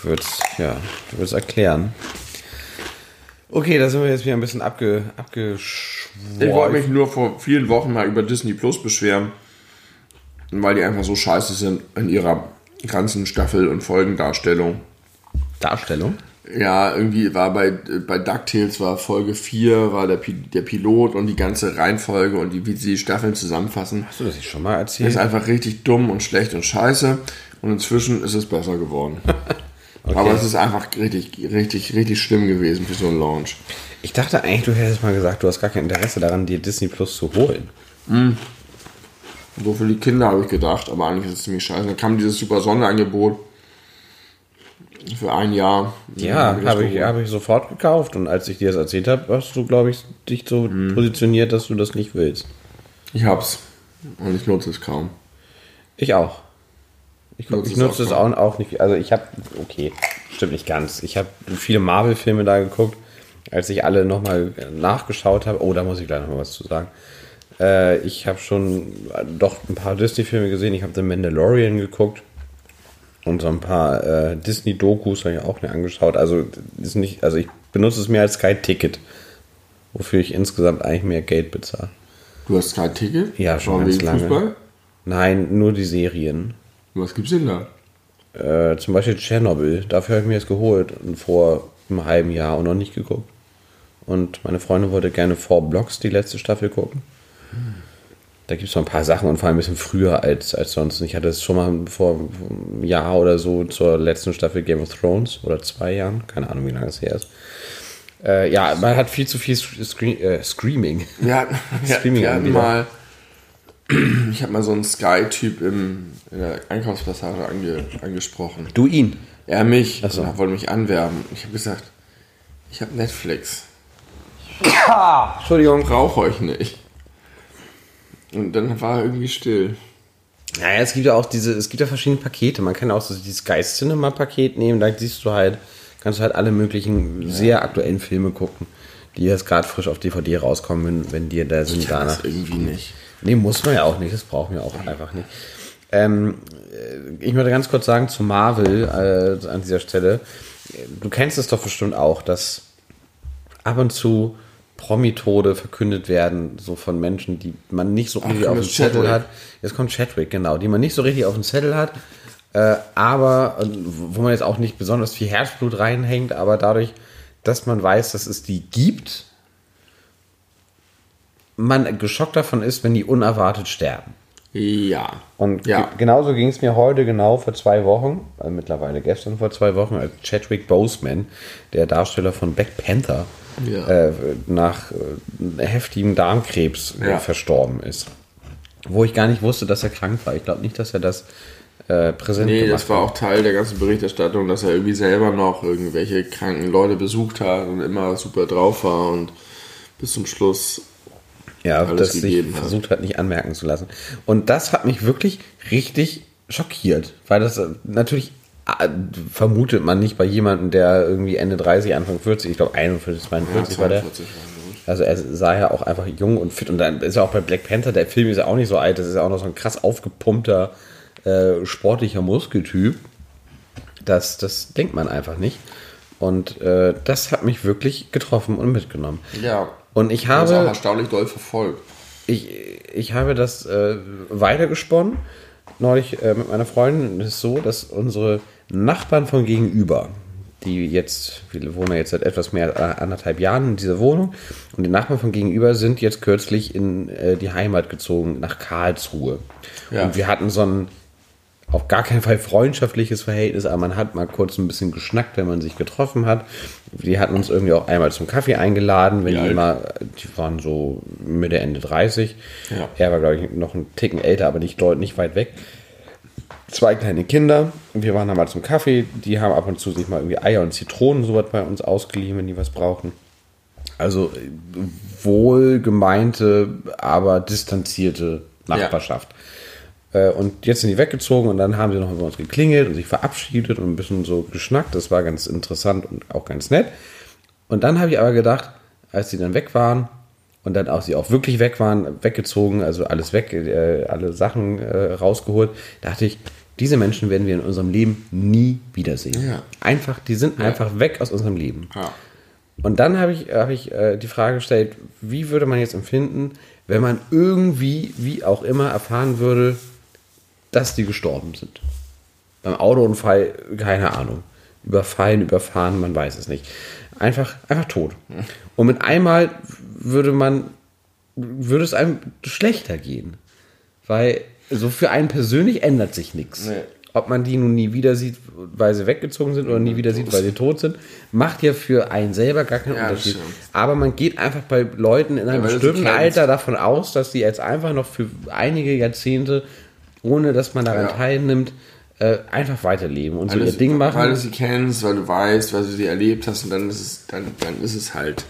Wird's, ja, wird's erklären. Okay, da sind wir jetzt wieder ein bisschen abge,
Ich wollte mich nur vor vielen Wochen mal über Disney Plus beschweren, weil die einfach so scheiße sind in ihrer ganzen Staffel- und Folgendarstellung.
Darstellung.
Ja, irgendwie war bei, bei DuckTales war Folge 4, war der, Pi- der Pilot und die ganze Reihenfolge und die, wie sie die Staffeln zusammenfassen.
Hast du das nicht schon mal
Ist
erzählt?
einfach richtig dumm und schlecht und scheiße. Und inzwischen ist es besser geworden. Aber es ist einfach richtig, richtig, richtig schlimm gewesen für so einen Launch.
Ich dachte eigentlich, du hättest mal gesagt, du hast gar kein Interesse daran, dir Disney Plus zu holen.
So für die Kinder habe ich gedacht, aber eigentlich ist es ziemlich scheiße. Dann kam dieses super Sonderangebot für ein Jahr.
Ja, habe ich, hab ich sofort gekauft. Und als ich dir das erzählt habe, hast du, glaube ich, dich so positioniert, dass du das nicht willst.
Ich hab's. Und ich nutze es kaum.
Ich auch. Ich,
Nutzt
ich nutze es auch, auch nicht. Also ich habe, okay, stimmt nicht ganz. Ich habe viele Marvel-Filme da geguckt, als ich alle nochmal nachgeschaut habe. Oh, da muss ich gleich noch mal was zu sagen. Äh, ich habe schon äh, doch ein paar Disney-Filme gesehen. Ich habe The Mandalorian geguckt. Und so ein paar äh, Disney-Dokus habe ich auch mir angeschaut. Also, ist nicht, also ich benutze es mehr als Sky-Ticket, wofür ich insgesamt eigentlich mehr Geld bezahle.
Du hast kein Ticket?
Ja, schon
Warum
ganz
wegen
lange.
Fußball?
Nein, nur die Serien.
Was gibt's denn da?
Äh, zum Beispiel Tschernobyl. Dafür habe ich mir jetzt geholt. Und vor einem halben Jahr und noch nicht geguckt. Und meine Freundin wollte gerne Four Blocks die letzte Staffel gucken. Da gibt es noch ein paar Sachen und vor allem ein bisschen früher als, als sonst. Ich hatte es schon mal vor einem Jahr oder so zur letzten Staffel Game of Thrones oder zwei Jahren. Keine Ahnung, wie lange es her ist. Äh, ja, man hat viel zu viel Scree äh, Screaming.
Wir hatten, wir, hatten mal, ich habe mal so einen Sky-Typ im- in der Einkaufspassage ange, angesprochen.
Du ihn.
Er mich.
Ach so.
Und er wollte mich anwerben. Ich habe gesagt, ich habe Netflix.
Entschuldigung.
Brauche euch nicht. Und dann war er irgendwie still.
Naja, es gibt ja auch diese, es gibt ja verschiedene Pakete. Man kann auch so dieses Sky Cinema Paket nehmen, da siehst du halt, kannst du halt alle möglichen sehr aktuellen Filme gucken, die jetzt gerade frisch auf DVD rauskommen, wenn, wenn dir da sind
Ich
danach.
das irgendwie nicht.
Nee, muss man ja auch nicht, das brauchen wir auch einfach nicht. Ähm, äh, ich möchte ganz kurz sagen zu Marvel äh, an dieser Stelle. Du kennst es doch bestimmt auch, dass ab und zu Promi-Tode verkündet werden, so von Menschen, die man nicht so richtig auf dem Zettel Chadwick. hat. Jetzt kommt Chadwick, genau, die man nicht so richtig auf dem Zettel hat, äh, aber äh, wo man jetzt auch nicht besonders viel Herzblut reinhängt, aber dadurch, dass man weiß, dass es die gibt, man geschockt davon ist, wenn die unerwartet sterben.
Ja.
Und
ja.
genauso ging es mir heute genau vor zwei Wochen, äh, mittlerweile gestern vor zwei Wochen, als Chadwick Boseman, der Darsteller von Black Panther, ja. äh, nach äh, heftigem Darmkrebs äh, ja. verstorben ist. Wo ich gar nicht wusste, dass er krank war. Ich glaube nicht, dass er das äh, präsent
Nee, das war auch Teil der ganzen Berichterstattung, dass er irgendwie selber noch irgendwelche kranken Leute besucht hat und immer super drauf war und bis zum Schluss
ja, das sich hat. versucht hat, nicht anmerken zu lassen. Und das hat mich wirklich richtig schockiert, weil das äh, natürlich äh, vermutet man nicht bei jemandem, der irgendwie Ende 30, Anfang 40, ich glaube 41, 42 ja, war der. Also er sah ja auch einfach jung und fit und dann ist er auch bei Black Panther, der Film ist ja auch nicht so alt, das ist ja auch noch so ein krass aufgepumpter, äh, sportlicher Muskeltyp. Das, das denkt man einfach nicht. Und äh, das hat mich wirklich getroffen und mitgenommen.
Ja.
Und ich habe. Das
auch erstaunlich doll verfolgt.
Ich, ich habe das äh, weitergesponnen. Neulich äh, mit meiner Freundin ist so, dass unsere Nachbarn von gegenüber, die jetzt, wir wohnen jetzt seit etwas mehr als anderthalb Jahren in dieser Wohnung, und die Nachbarn von gegenüber sind jetzt kürzlich in äh, die Heimat gezogen, nach Karlsruhe. Ja. Und wir hatten so ein auf gar keinen Fall freundschaftliches Verhältnis, aber man hat mal kurz ein bisschen geschnackt, wenn man sich getroffen hat. Die hatten uns irgendwie auch einmal zum Kaffee eingeladen, wenn die immer, die waren so Mitte, Ende 30. Ja. Er war, glaube ich, noch ein Ticken älter, aber nicht, nicht weit weg. Zwei kleine Kinder. Wir waren da mal zum Kaffee. Die haben ab und zu sich mal irgendwie Eier und Zitronen sowas bei uns ausgeliehen, wenn die was brauchen. Also wohlgemeinte, aber distanzierte Nachbarschaft. Ja. Äh, und jetzt sind die weggezogen und dann haben sie noch bei uns geklingelt und sich verabschiedet und ein bisschen so geschnackt. Das war ganz interessant und auch ganz nett. Und dann habe ich aber gedacht, als sie dann weg waren und dann auch sie auch wirklich weg waren, weggezogen, also alles weg, äh, alle Sachen äh, rausgeholt, dachte ich, diese Menschen werden wir in unserem Leben nie wiedersehen. Ja. Einfach, die sind ja. einfach weg aus unserem Leben. Ja. Und dann habe ich, hab ich äh, die Frage gestellt, wie würde man jetzt empfinden, wenn man irgendwie, wie auch immer, erfahren würde, dass die gestorben sind. Beim Autounfall, keine Ahnung. Überfallen, überfahren, man weiß es nicht. Einfach, einfach tot. Und mit einmal würde man, würde es einem schlechter gehen. Weil so für einen persönlich ändert sich nichts. Nee. Ob man die nun nie wieder sieht, weil sie weggezogen sind oder nie wieder sieht, weil sie tot sind, macht ja für einen selber gar keinen ja, Unterschied. Aber man geht einfach bei Leuten in einem ja, bestimmten Alter davon aus, dass sie jetzt einfach noch für einige Jahrzehnte ohne dass man daran ja. teilnimmt, äh, einfach weiterleben und so ihr Ding machen.
Weil du sie kennst, weil du weißt, weil du sie erlebt hast und dann ist es, dann, dann ist es halt.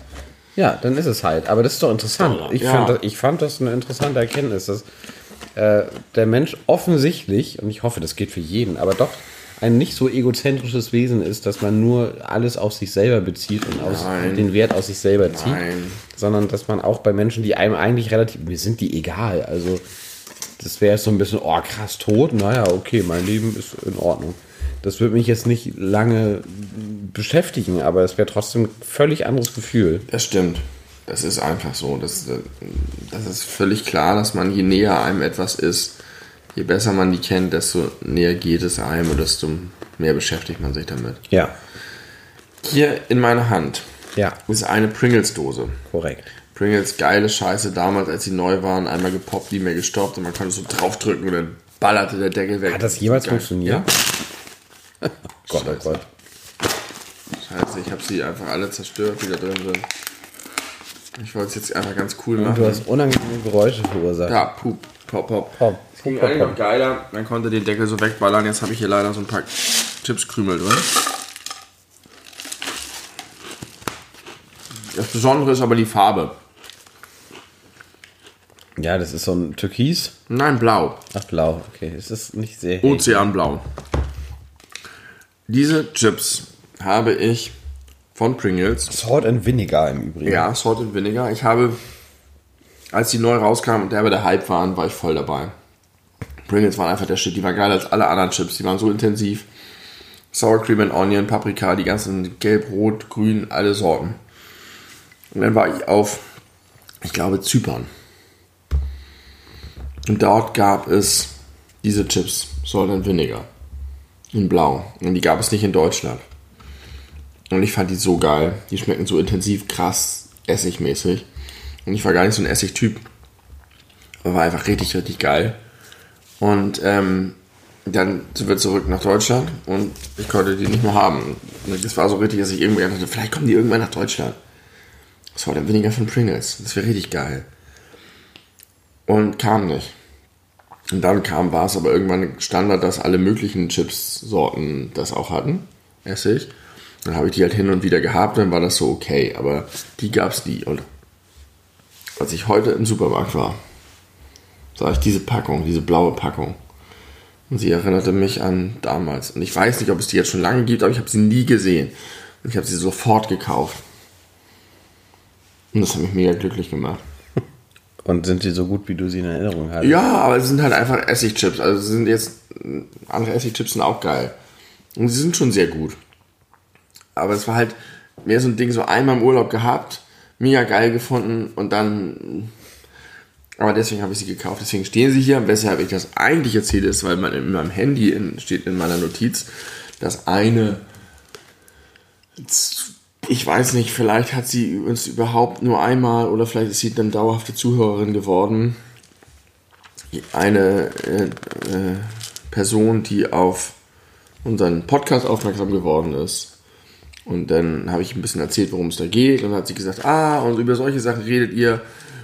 Ja, dann ist es halt. Aber das ist doch interessant. Ich, ja. fand, das, ich fand das eine interessante Erkenntnis, dass äh, der Mensch offensichtlich, und ich hoffe, das geht für jeden, aber doch ein nicht so egozentrisches Wesen ist, dass man nur alles auf sich selber bezieht und aus, den Wert aus sich selber zieht, Nein. sondern dass man auch bei Menschen, die einem eigentlich relativ, mir sind die egal, also das wäre so ein bisschen, oh krass, tot. Naja, okay, mein Leben ist in Ordnung. Das würde mich jetzt nicht lange beschäftigen, aber es wäre trotzdem ein völlig anderes Gefühl.
Das stimmt. Das ist einfach so. Das, das ist völlig klar, dass man, je näher einem etwas ist, je besser man die kennt, desto näher geht es einem und desto mehr beschäftigt man sich damit.
Ja.
Hier in meiner Hand
ja.
ist eine Pringles-Dose.
Korrekt.
Pringles, geile Scheiße damals, als sie neu waren, einmal gepoppt, nie mehr gestoppt und man konnte so draufdrücken und dann ballerte der Deckel weg.
Hat das jemals funktioniert?
Ja. Gott, oh Gott. Scheiße, ich habe sie einfach alle zerstört, die da drin sind. Ich wollte es jetzt einfach ganz cool machen. Und
du hast unangenehme Geräusche verursacht.
Ja, pup, pop, pop. pop. Das ging eigentlich noch geiler. Man konnte den Deckel so wegballern. Jetzt habe ich hier leider so ein paar Chipskrümel drin. Das Besondere ist aber die Farbe.
Ja, das ist so ein Türkis.
Nein, blau.
Ach, blau, okay. Es ist nicht sehr.
Ozeanblau. Diese Chips habe ich von Pringles.
Salt and Vinegar im Übrigen.
Ja, Salt and Vinegar. Ich habe, als die neu rauskamen und der bei der Hype waren, war ich voll dabei. Pringles waren einfach der Shit. Die waren geiler als alle anderen Chips. Die waren so intensiv. Sour Cream and Onion, Paprika, die ganzen Gelb, Rot, Grün, alle Sorten. Und dann war ich auf, ich glaube, Zypern. Und dort gab es diese Chips, Salt Vinegar. In Blau. Und die gab es nicht in Deutschland. Und ich fand die so geil. Die schmecken so intensiv, krass, essigmäßig. Und ich war gar nicht so ein Essigtyp. Aber war einfach richtig, richtig geil. Und ähm, dann sind wir zurück nach Deutschland und ich konnte die nicht mehr haben. Und das war so richtig, dass ich irgendwie dachte, vielleicht kommen die irgendwann nach Deutschland. Das war dann weniger von Pringles. Das wäre richtig geil. Und kam nicht. Und dann kam, war es aber irgendwann Standard, dass alle möglichen Chips-Sorten das auch hatten. Essig. Dann habe ich die halt hin und wieder gehabt, dann war das so okay. Aber die gab es nie. Und als ich heute im Supermarkt war, sah ich diese Packung, diese blaue Packung. Und sie erinnerte mich an damals. Und ich weiß nicht, ob es die jetzt schon lange gibt, aber ich habe sie nie gesehen. Und ich habe sie sofort gekauft. Und das hat mich mega glücklich gemacht.
Und sind die so gut, wie du sie in Erinnerung hast?
Ja, aber es sind halt einfach Essigchips. Also sie sind jetzt, andere Essigchips sind auch geil. Und sie sind schon sehr gut. Aber es war halt mehr so ein Ding, so einmal im Urlaub gehabt, mega geil gefunden und dann. Aber deswegen habe ich sie gekauft. Deswegen stehen sie hier. Weshalb ich das eigentlich erzähle, ist, weil man in meinem Handy in, steht in meiner Notiz, dass eine. Ich weiß nicht, vielleicht hat sie uns überhaupt nur einmal oder vielleicht ist sie dann dauerhafte Zuhörerin geworden. Eine äh, äh, Person, die auf unseren Podcast aufmerksam geworden ist. Und dann habe ich ein bisschen erzählt, worum es da geht. Und dann hat sie gesagt, ah, und über solche Sachen redet ihr.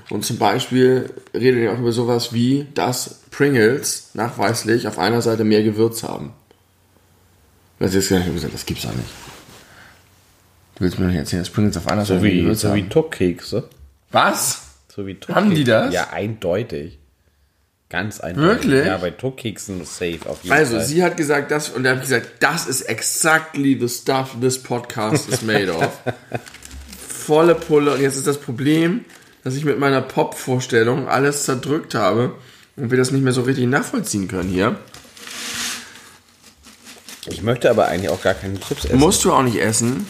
Und zum Beispiel redet ihr auch über sowas wie, dass Pringles nachweislich auf einer Seite mehr Gewürz haben. Das, ist gesagt, das gibt's doch nicht. Du willst mir doch nicht erzählen, dass Pringles auf einer
So wie, so wie
haben.
Tuckkekse.
Was?
So wie
Haben die das?
Ja, eindeutig. Ganz eindeutig.
Wirklich?
Ja, bei Tuckkeksen safe auf jeden
Also,
Fall.
sie hat gesagt, das, und habe ich gesagt, das ist exactly the stuff this podcast is made of. Volle Pulle. Und jetzt ist das Problem, dass ich mit meiner Pop-Vorstellung alles zerdrückt habe und wir das nicht mehr so richtig nachvollziehen können hier.
ich möchte aber eigentlich auch gar keine Chips essen.
Musst du auch nicht essen.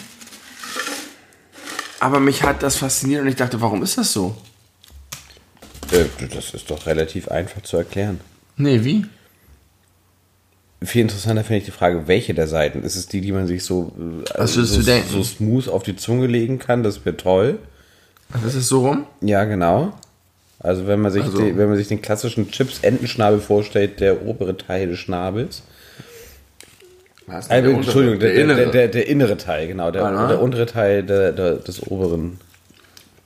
Aber mich hat das fasziniert und ich dachte, warum ist das so?
Äh, das ist doch relativ einfach zu erklären.
Nee, wie?
Viel interessanter finde ich die Frage, welche der Seiten? Ist es die, die man sich so,
würdest
so, so smooth auf die Zunge legen kann? Das wäre toll.
Ach, ist es so rum?
Ja, genau. Also wenn man sich,
Also-
die, wenn man sich den klassischen Chips-Entenschnabel vorstellt, der obere Teil des Schnabels.
Was?
Äh,
Der
Entschuldigung, der, der, der, der, der innere Teil, genau. Der,
Ah, ah.
untere Teil des oberen.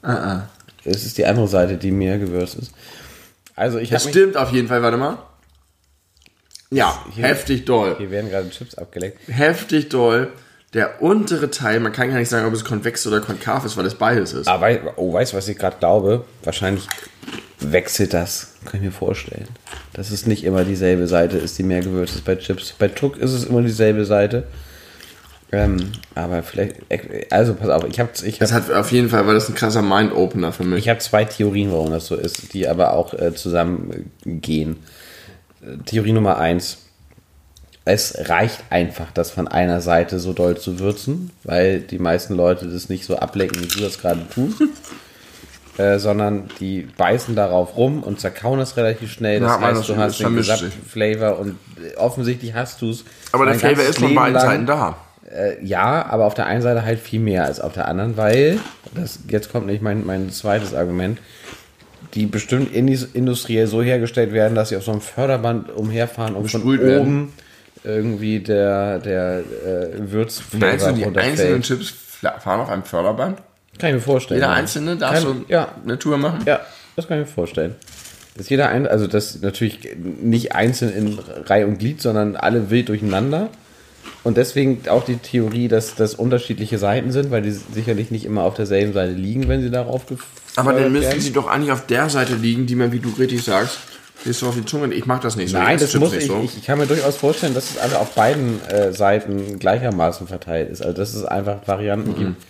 Ah, ah.
Es ist die andere Seite, die mehr gewürzt ist. Also ich
Das stimmt auf jeden Fall, warte mal. Ja,
Hier-
heftig doll.
Hier werden gerade Chips abgeleckt.
Heftig doll. Der untere Teil, man kann gar nicht sagen, ob es konvex oder konkav ist, weil es beides ist.
Aber wei- oh, weißt du, was ich gerade glaube? Wahrscheinlich wechselt das. Kann ich mir vorstellen. Dass es nicht immer dieselbe Seite ist, die mehr gewürzt ist bei Chips. Bei Tuck ist es immer dieselbe Seite. Ähm, aber vielleicht. Also pass auf, ich habe ich
Das
hab,
hat auf jeden Fall, war das ein krasser Mind-Opener für mich.
ich hab zwei Theorien, warum das so ist, die aber auch äh, zusammengehen. Theorie Nummer eins. Es reicht einfach, das von einer Seite so doll zu würzen, weil die meisten Leute das nicht so ablenken, wie du das gerade tust. Äh, sondern die beißen darauf rum und zerkauen es relativ schnell. Das
Ja,
heißt, du hast den
vermischt sich.
gesamten Flavor und äh, offensichtlich hast du es.
Aber der Flavor ist von beiden. Seiten da.
Äh, ja, aber auf der einen Seite halt viel mehr als auf der anderen, weil, das, jetzt kommt nicht mein, mein zweites Argument, die bestimmt industriell so hergestellt werden, dass sie auf so einem Förderband umherfahren und von
Besprüht
oben
werden.
irgendwie der, der äh, Würzflavor
Meinst du, die einzelnen. Chips fahren auf einem Förderband?
Kann ich mir vorstellen.
Jeder einzelne darf
Kann,
so
ja,
eine Tour machen?
ja, das kann ich mir vorstellen. Dass jeder ein, also das natürlich nicht einzeln in Reihe und Glied, sondern alle wild durcheinander. Und deswegen auch die Theorie, dass das unterschiedliche Seiten sind, weil die sicherlich nicht immer auf derselben Seite liegen, wenn sie darauf gefeuert
Aber dann müssen
werden.
sie doch eigentlich auf der Seite liegen, die man, wie du richtig sagst, ist so auf die Zunge. Ich mag das nicht so.
Nein, das muss
Chips
ich,
nicht
ich. Ich kann mir durchaus vorstellen, dass es alle auf beiden äh, Seiten gleichermaßen verteilt ist. Also dass es einfach Varianten
Mhm.
gibt.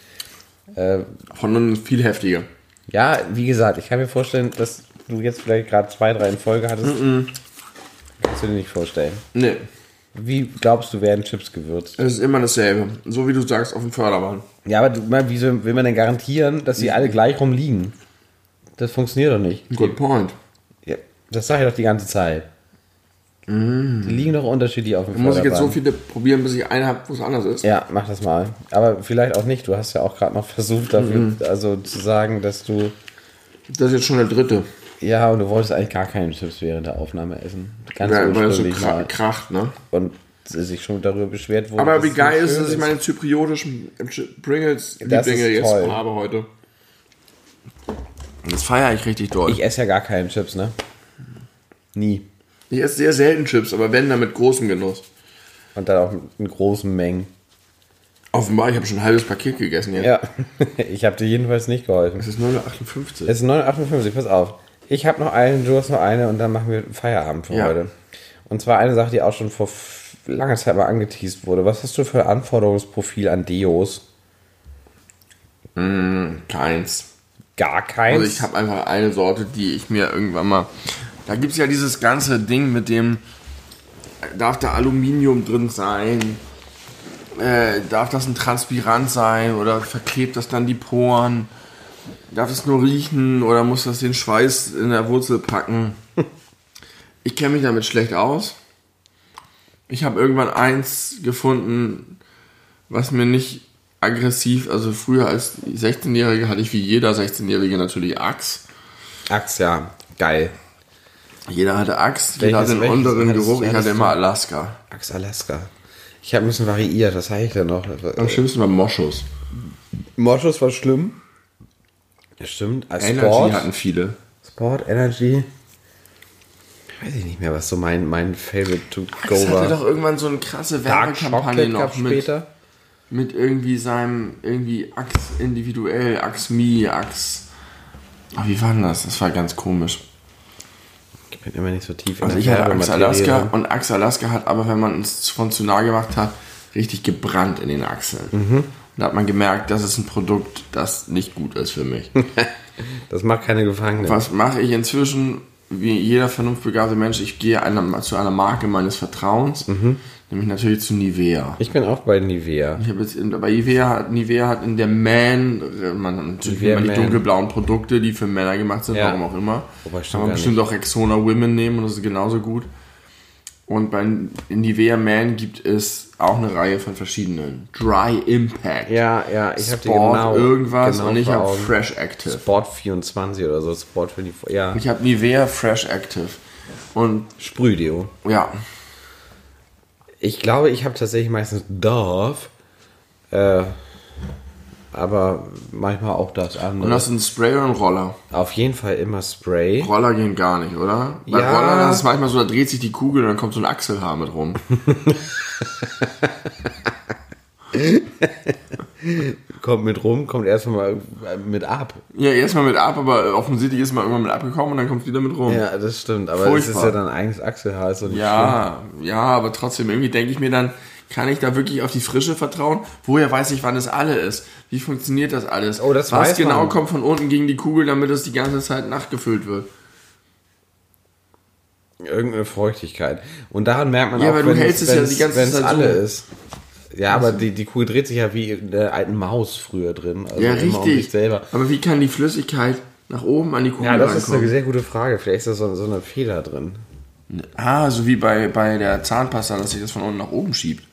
Äh,
Von viel heftiger.
Ja, wie gesagt, ich kann mir vorstellen, dass du jetzt vielleicht gerade zwei, drei in Folge hattest. Kannst du dir nicht vorstellen.
Nee.
Wie glaubst du, werden Chips gewürzt?
Es ist immer dasselbe. So wie du sagst, auf dem Förderband.
Ja, aber du, mal, wieso will man denn garantieren, dass sie alle gleich rumliegen? Das funktioniert doch nicht.
Good point.
Ja, das sage ich doch die ganze Zeit. Die liegen doch unterschiedlich auf dem
Muss ich jetzt so viele probieren, bis ich eine habe, wo es anders ist?
Ja, mach das mal. Aber vielleicht auch nicht. Du hast ja auch gerade noch versucht, dafür also zu sagen, dass du.
Das ist jetzt schon der dritte.
Ja, und du wolltest eigentlich gar keine Chips während der Aufnahme essen. Ganz
Ja, weil es so kra
mal.
kracht, ne?
Und sich schon darüber beschwert wurde.
Aber wie
es
geil ist,
schön
dass ich meine zypriotischen Pringles
Das
Lieblinge
ist
jetzt
toll.
habe heute. Das feiere ich richtig doll.
Ich esse ja gar keine Chips, ne? Nie.
Ich esse sehr selten Chips, aber wenn, dann mit großem Genuss.
Und dann auch in großen Mengen.
Offenbar, ich habe schon ein halbes Paket gegessen jetzt.
Ja, ich habe dir jedenfalls nicht geholfen.
Es ist 9,58.
Es ist 9,58, pass auf. Ich habe noch eine, du hast noch eine und dann machen wir Feierabend für
Ja.
heute. Und zwar eine Sache, die auch schon vor langer Zeit mal angeteased wurde. Was hast du für ein Anforderungsprofil an Deos?
Keins.
Gar keins.
Also ich habe einfach eine Sorte, die ich mir irgendwann mal... Da gibt es ja dieses ganze Ding mit dem... Darf da Aluminium drin sein? Äh, darf das ein Transpirant sein? Oder verklebt das dann die Poren? Darf es nur riechen? Oder muss das den Schweiß in der Wurzel packen? Ich kenne mich damit schlecht aus. Ich habe irgendwann eins gefunden, was mir nicht aggressiv, also früher als 16-Jährige hatte ich wie jeder 16-Jährige natürlich Axe.
Axe, ja. Geil.
Jeder hatte Axe, jeder
Welches-
hatte einen
hattest-
Geruch. Ich hatte immer Alaska.
Axe Alaska. Ich habe ein bisschen variiert, das sage ich ja noch.
Am schlimmsten war Moschus.
Moschus war schlimm. Ja, stimmt. Als
Energy
Sport,
hatten viele.
Sport, Energy. Weiß ich nicht mehr, was so mein, mein Favorite to go
Axe hatte
war.
doch irgendwann so eine krasse Werbekampagne noch mit,
später.
mit irgendwie seinem, irgendwie Axe individuell, Axe Me, Axe... Ach, wie war denn das? Das war ganz komisch.
Ich bin immer nicht so tief in
Also ich hatte Axe Alaska und Axe Alaska hat aber, wenn man es von zu nah gemacht hat, richtig gebrannt in den Achseln.
Mhm.
Und da hat man gemerkt, das ist ein Produkt, das nicht gut ist für mich.
Das macht keine Gefangenen.
Was mache ich inzwischen? Wie jeder vernunftbegabte Mensch, ich gehe einer, zu einer Marke meines Vertrauens,
Mhm.
Nämlich natürlich zu Nivea.
Ich bin auch bei Nivea.
Ich habe jetzt in, bei Nivea, hat- Nivea hat in der Man, äh, man natürlich
Nivea
immer die dunkelblauen Produkte, die für Männer gemacht sind,
Ja.
warum auch immer.
Wobei,
Kann man bestimmt auch Rexona Women nehmen und das ist genauso gut. Und bei Nivea Man gibt es auch eine Reihe von verschiedenen. Dry Impact,
Ja, ja, ich habe genau.
irgendwas
genau
und ich habe. Fresh Active.
Sport 24 oder so, Sport 24. Ja,
Ich habe Nivea Fresh Active. Und
Sprühdeo.
ja,
Ich glaube, ich habe tatsächlich meistens Dove. Äh, aber manchmal auch das
und
andere.
hast du einen Spray oder einen Roller?
Auf jeden Fall immer Spray.
Roller gehen gar nicht, oder? Bei
Ja.
Roller das ist es manchmal so, da dreht sich die Kugel und dann kommt so ein Achselhaar mit rum.
Kommt mit rum, kommt erstmal mit ab.
Ja, erstmal mit ab, aber offensichtlich ist man irgendwann mit abgekommen und dann kommt es wieder mit rum.
Ja, das stimmt. Aber es ist
Furchtbar.
ja dann eigenes Achselhaar. Ist nicht
Ja, ja, aber trotzdem, irgendwie denke ich mir dann, kann ich da wirklich auf die Frische vertrauen? Woher weiß ich, wann es alle ist? Wie funktioniert das alles?
Oh, das
Was
weiß
genau
man.
kommt von unten gegen die Kugel, damit es die ganze Zeit nachgefüllt wird?
schlimm. Irgendeine Feuchtigkeit. Und daran merkt man
Ja,
auch,
hältst es ja die ganze
wenn's
Zeit
alle
so.
ist. Ja, aber die, die Kugel dreht sich ja wie in der alten Maus früher drin. Also
Ja,
um
richtig.
selber.
Aber wie kann die Flüssigkeit nach oben an die Kugel
Ja, das ist eine
reinkommen?
sehr gute Frage. Vielleicht ist da so, so eine Feder drin.
Ah, so wie bei, bei der Zahnpasta, dass sich das von unten nach oben schiebt.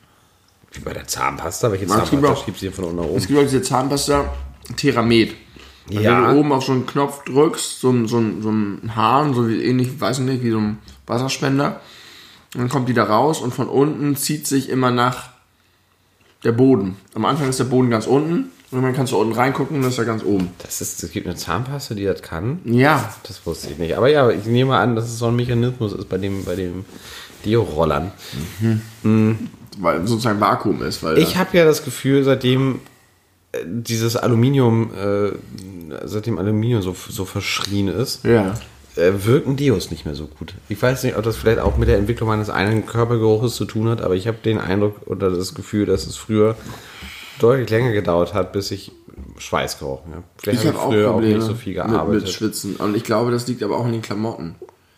Wie bei der Zahnpasta. Welche
es gibt
Zahnpasta
auch-
schiebt sie von unten nach
Es
oben?
gibt auch diese Zahnpasta Theramed. Und
Ja.
Wenn du oben auf so einen Knopf drückst, so ein, so so ein Hahn, so wie ähnlich, weiß ich nicht, wie so ein Wasserspender, dann kommt die da raus und von unten zieht sich immer nach der Boden. Am Anfang ist der Boden ganz unten und dann kannst du unten reingucken und ist ja ganz oben.
Das ist, es gibt eine Zahnpasta, die das kann.
Ja,
Das wusste ich nicht. Aber ja, ich nehme mal an, dass es so ein Mechanismus ist bei dem, bei dem Dio-Rollern.
weil sozusagen Vakuum ist. Weil
Ich habe ja das Gefühl, seitdem äh, dieses Aluminium, äh, seitdem Aluminium so, so verschrien ist,
ja.
Äh, wirken Dios nicht mehr so gut. Ich weiß nicht, ob das vielleicht auch mit der Entwicklung meines eigenen Körpergeruches zu tun hat, aber ich habe den Eindruck oder das Gefühl, dass es früher deutlich länger gedauert hat, bis ich Schweiß gerochen habe. Vielleicht
Ich habe auch
früher
Probleme
auch nicht so viel
mit,
gearbeitet.
mit Schwitzen. Und ich glaube, das liegt aber auch in den Klamotten.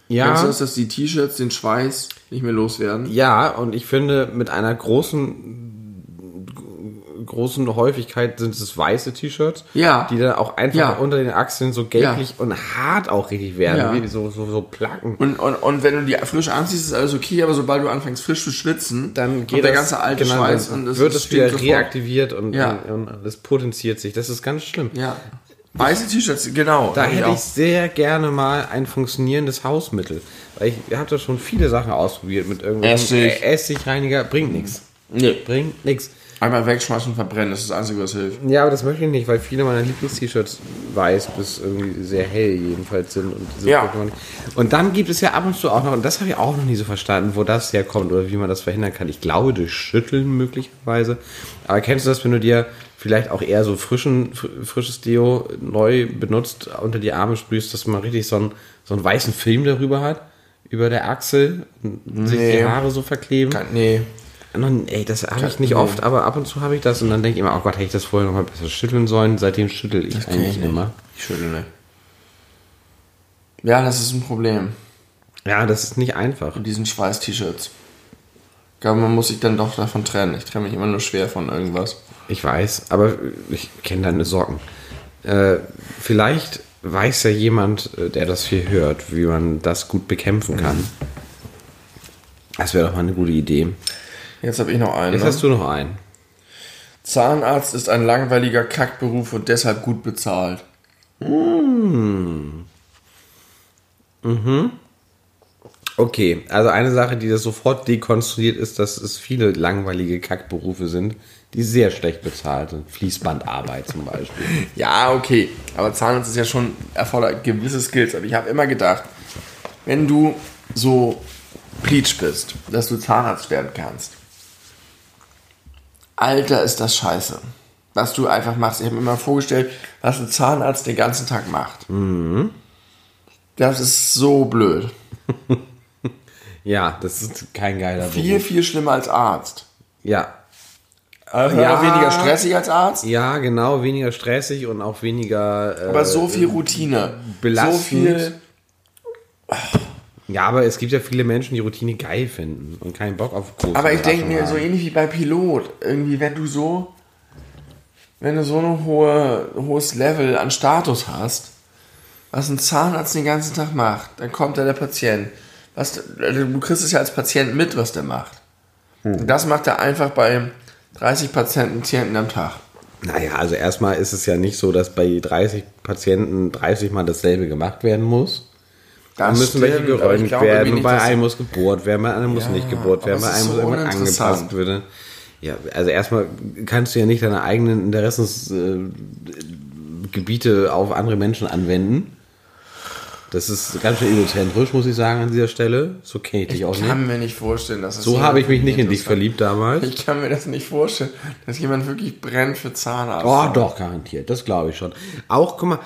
Ja.
Du das, dass die T-Shirts den Schweiß nicht mehr loswerden?
Ja, und ich finde, mit einer großen großen Häufigkeit sind es weiße T-Shirts,
Ja.
die dann auch einfach
Ja.
unter den Achseln so gelblich und hart auch richtig werden,
Ja.
wie so, so, so Placken.
Und, und, und wenn du die frisch anziehst, ist alles okay, aber sobald du anfängst frisch zu schwitzen,
dann geht
der
das-
ganze alte
genau,
Schweiß und es
wird es wieder
sofort.
reaktiviert und,
Ja.
und, und es potenziert sich. Das ist ganz schlimm.
Ja. Weiße T-Shirts, genau.
Da hätte
auch.
ich sehr gerne mal ein funktionierendes Hausmittel. Weil ich habe da schon viele Sachen ausprobiert mit irgendwelchen
Essig.
Essigreiniger. Bringt nichts.
Nee.
Bringt nichts.
Einmal wegschmeißen und verbrennen, das ist das Einzige, was hilft.
Ja, aber das möchte ich nicht, weil viele meiner Lieblings-T-Shirts weiß bis irgendwie sehr hell jedenfalls sind. Und, diese
Ja.
Und dann gibt es ja ab und zu auch noch, und das habe ich auch noch nie so verstanden, wo das herkommt oder wie man das verhindern kann. Ich glaube, durch Schütteln möglicherweise. Aber kennst du das, wenn du dir vielleicht auch eher so frischen, fr- frisches Deo neu benutzt, unter die Arme sprühst, dass man richtig so einen, so einen weißen Film darüber hat? Über der Achsel und sich die
Nee.
Haare so verkleben.
Nee.
Noch- Ey, das habe ich nicht oft, aber ab und zu habe ich das und dann denke ich immer, oh Gott, hätte ich das vorher noch mal besser schütteln sollen. Seitdem schüttel ich
kenn
eigentlich
ich nicht.
immer.
Ich schüttel nicht. Ja, das ist ein Problem.
Ja, das ist nicht einfach.
Mit diesen Schweiß-T-Shirts. Ich glaube, man muss sich dann doch davon trennen. Ich trenne mich immer nur schwer von irgendwas.
Ich weiß, aber ich kenne deine Sorgen. Äh, vielleicht weiß ja jemand, äh, der das hier hört, wie man das gut bekämpfen kann. Das wäre doch mal eine gute Idee.
Jetzt habe ich noch einen.
Jetzt
Ne?
hast du noch einen.
Zahnarzt ist ein langweiliger Kackberuf und deshalb gut bezahlt.
Okay, also eine Sache, die das sofort dekonstruiert ist, dass es viele langweilige Kackberufe sind, die sehr schlecht bezahlt sind. Fließbandarbeit zum Beispiel.
Ja, okay. Aber Zahnarzt ist ja schon erfordert gewisse Skills. Aber ich habe immer gedacht, wenn du so Pleatsch bist, dass du Zahnarzt werden kannst. Alter, ist das scheiße. Was du einfach machst. Ich habe mir immer vorgestellt, was ein Zahnarzt den ganzen Tag macht. Das ist so blöd.
Ja, das ist kein geiler
Viel,
Beruf.
viel schlimmer als Arzt.
Ja,
Also
Ja.
weniger stressig als Arzt.
ja, genau, weniger stressig und auch weniger. Äh,
Aber so viel Routine.
belastend.
So viel.
Ja, aber es gibt ja viele Menschen, die Routine geil finden und keinen Bock auf große
Aber ich denke mir, so
Überraschungen
ähnlich wie bei Pilot, irgendwie, wenn du so, wenn du so ein hohe, hohes Level an Status hast, was ein Zahnarzt den ganzen Tag macht, dann kommt da der Patient. Was, also du kriegst es ja als Patient mit, was der macht. Und das macht er einfach bei 30 Patienten am Tag.
haben. Naja, also erstmal ist es ja nicht so, dass bei 30 Patienten 30 Mal dasselbe gemacht werden muss. Da müssen welche geräumt werden. bei einem muss gebohrt werden, bei einem muss
Ja,
nicht gebohrt werden, bei einem muss
so
irgendwas
uninteressant.
angepasst werden. Ja, also erstmal kannst du ja nicht deine eigenen Interessensgebiete äh, auf andere Menschen anwenden. Das ist ganz schön egozentrisch, muss ich sagen, an dieser Stelle. So kenne ich dich auch
Ich
nicht.
kann mir nicht vorstellen, dass das
So habe ich mich nicht in dich verliebt damals.
Ich kann mir das nicht vorstellen, dass jemand wirklich brennt für Zahnarzt.
Oh, doch, garantiert. Das glaube ich schon. Auch, guck mal,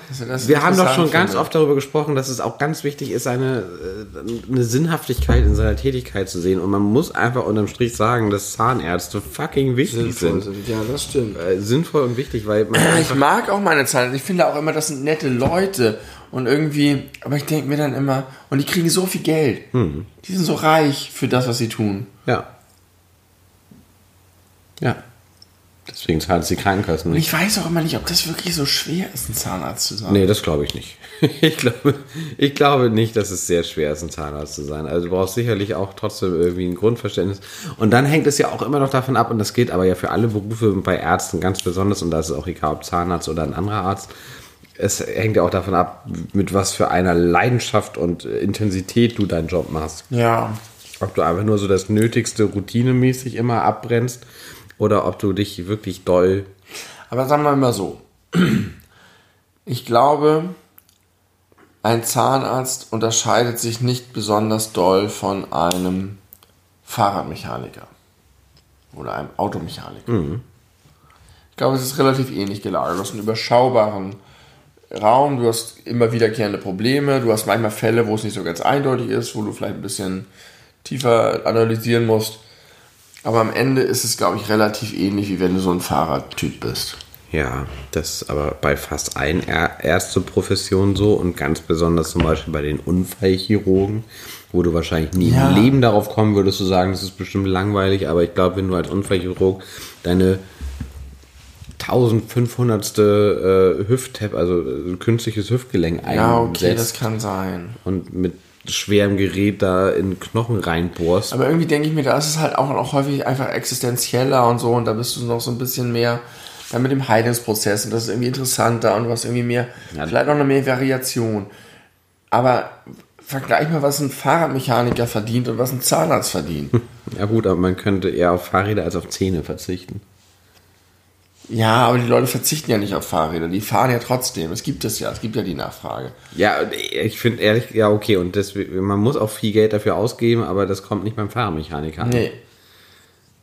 wir haben doch schon ganz oft darüber gesprochen, dass es auch ganz wichtig ist, eine, äh, eine Sinnhaftigkeit in seiner Tätigkeit zu sehen. Und man muss einfach unterm Strich sagen, dass Zahnärzte fucking wichtig
Sinnvoll
sind.
Ja, das stimmt.
Äh, sinnvoll und wichtig, weil man
Ich mag auch meine Zahnärzte. Ich finde auch immer, das sind nette Leute. Und irgendwie, aber ich denke mir dann immer, und die kriegen so viel Geld. Die sind so reich für das, was sie tun.
ja. Ja. Deswegen zahlen es die Krankenkassen
Und
nicht.
ich weiß auch immer nicht, ob das wirklich so schwer ist, ein Zahnarzt zu sein.
Nee, das glaube ich nicht. Ich glaube, ich glaube nicht, dass es sehr schwer ist, ein Zahnarzt zu sein. Also du brauchst sicherlich auch trotzdem irgendwie ein Grundverständnis. Und dann hängt es ja auch immer noch davon ab, und das gilt aber ja für alle Berufe und bei Ärzten ganz besonders, und da ist es auch egal, ob Zahnarzt oder ein anderer Arzt. Es hängt ja auch davon ab, mit was für einer Leidenschaft und Intensität du deinen Job machst.
Ja.
Ob du einfach nur so das Nötigste routinemäßig immer abbrennst oder ob du dich wirklich doll
Aber sagen wir mal so. Ich glaube, ein Zahnarzt unterscheidet sich nicht besonders doll von einem Fahrradmechaniker oder einem Automechaniker. Ich glaube, es ist relativ ähnlich gelagert. Du hast einen überschaubaren Raum, du hast immer wiederkehrende Probleme, du hast manchmal Fälle, wo es nicht so ganz eindeutig ist, wo du vielleicht ein bisschen tiefer analysieren musst. Aber am Ende ist es, glaube ich, relativ ähnlich, wie wenn du so ein Fahrradtyp bist.
Ja, das ist aber bei fast allen Ärzteprofessionen so und ganz besonders zum Beispiel bei den Unfallchirurgen, wo du wahrscheinlich nie
Ja.
im Leben darauf kommen würdest zu sagen, das ist bestimmt langweilig, aber ich glaube, wenn du als Unfallchirurg deine 1500. Äh, Hüft-Tap, also äh, künstliches Hüftgelenk
Ja, okay, das
einsetzt
kann sein.
und mit schwerem Gerät da in Knochen reinbohrst.
Aber irgendwie denke ich mir, da ist es halt auch noch häufig einfach existenzieller und so und da bist du noch so ein bisschen mehr dann mit dem Heilungsprozess und das ist irgendwie interessanter und du hast irgendwie mehr,
Ja.
vielleicht auch noch mehr Variation. Aber vergleich mal, was ein Fahrradmechaniker verdient und was ein Zahnarzt verdient.
Ja gut, aber man könnte eher auf Fahrräder als auf Zähne verzichten.
Ja, aber die Leute verzichten ja nicht auf Fahrräder, die fahren ja trotzdem. Es gibt es ja, es gibt ja die Nachfrage.
Ja, ich finde ehrlich, ja okay, und deswegen, man muss auch viel Geld dafür ausgeben, aber das kommt nicht beim Fahrmechaniker an.
Nee,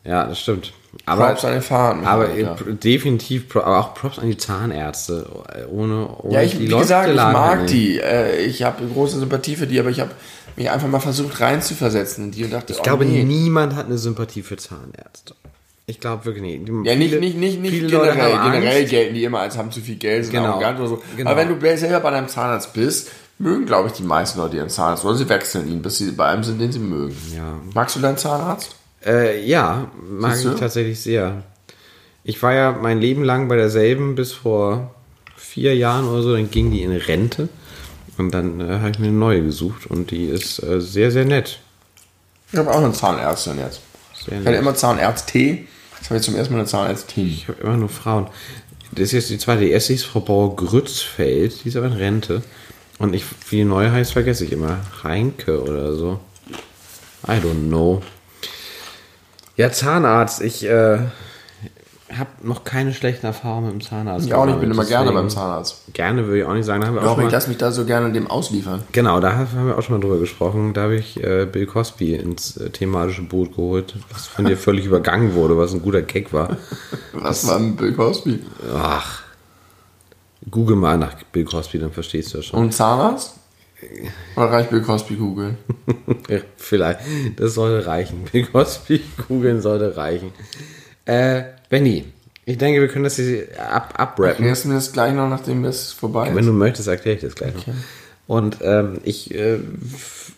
Ja, das stimmt. Aber,
Props an den Fahrradmechaniker.
aber äh, definitiv, aber auch Props an die Zahnärzte. Ohne, ohne
Ja, ich,
die
wie gesagt, ich mag die. Äh, ich habe große Sympathie für die, aber ich habe mich einfach mal versucht reinzuversetzen in die und dachte,
Ich glaube,
oh, nee.
niemand hat eine Sympathie für Zahnärzte. Ich glaube wirklich nicht. Die-
Ja, nicht,
viele-
nicht, nicht, nicht generell. Generell gelten die immer als haben zu viel Geld, sind
Genau.
arrogant oder so.
Genau.
Aber wenn du selber bei deinem Zahnarzt bist, mögen, glaube ich, die meisten Leute ihren Zahnarzt. Oder sie wechseln ihn, bis sie bei einem sind, den sie mögen.
Ja.
Magst du deinen Zahnarzt?
Äh, ja, mag ich tatsächlich sehr. Ich war ja mein Leben lang bei derselben bis vor vier Jahren oder so, dann ging die in Rente und dann äh, habe ich mir eine neue gesucht und die ist äh, sehr, sehr nett.
Ich habe auch eine Zahnärztin jetzt.
Sehr
Ich hatte immer Zahnärzt-T. Jetzt habe ich zum ersten Mal eine Zahnärztin.
Ich habe immer nur Frauen. Das ist jetzt die zweite. Die erste ist Frau Bauer-Grützfeld, die ist aber in Rente. Und ich, wie die neue heißt, vergesse ich immer. Reinke oder so. I don't know. Ja, Zahnarzt. Ich äh, habe noch keine schlechten Erfahrungen mit dem Zahnarzt.
Ich auch nicht, bin immer gerne beim Zahnarzt.
Gerne würde ich auch nicht sagen. Da haben wir auch
Doch, ich
mal,
lasse mich da so gerne dem ausliefern.
genau, da haben wir auch schon mal drüber gesprochen. Da habe ich äh, Bill Cosby ins äh, thematische Boot geholt, was von dir völlig übergangen wurde, was ein guter Gag war.
Was war ein Bill Cosby?
Ach. Google mal nach Bill Cosby, dann verstehst du das schon.
Und Zahnarzt? Oder reicht Bill Cosby googeln?
Vielleicht. Das sollte reichen. Bill Cosby googeln sollte reichen. Äh, Benny, ich denke, wir können das hier ab, abrappen.
Du mir das gleich noch, nachdem das vorbei ist?
Wenn du möchtest, erkläre ich das gleich noch. Und ähm, ich äh,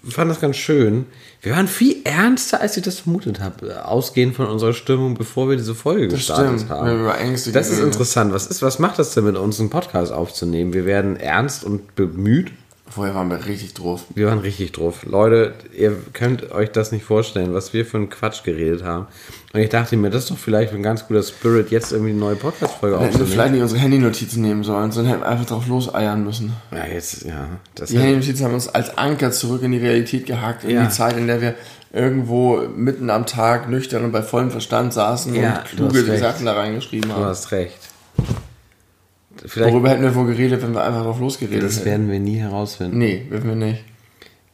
fand das ganz schön. Wir waren viel ernster, als ich das vermutet habe, ausgehend von unserer Stimmung, bevor wir diese Folge gestartet
stimmt,
haben.
über Ängste
das ist interessant. Was, ist, was macht das denn mit uns, einen Podcast aufzunehmen? Wir werden ernst und bemüht.
Vorher waren wir richtig drauf.
Wir waren richtig drauf. Leute, ihr könnt euch das nicht vorstellen, was wir für einen Quatsch geredet haben. Und ich dachte mir, das ist doch vielleicht ein ganz guter Spirit, jetzt irgendwie eine neue Podcast-Folge
Hätten wir
aufzunehmen.
vielleicht nicht unsere Handynotizen nehmen sollen, sondern hätten einfach drauf loseiern müssen.
Ja, jetzt, ja.
Die Handynotizen haben uns als Anker zurück in die Realität gehakt, in
Ja.
die Zeit, in der wir irgendwo mitten am Tag nüchtern und bei vollem Verstand saßen
Ja,
und
du
kluge. Sachen da reingeschrieben
du
haben.
hast recht. Vielleicht,
Worüber hätten wir wohl geredet, wenn wir einfach drauf losgeredet
das
hätten?
werden wir nie herausfinden.
Nee, werden wir nicht.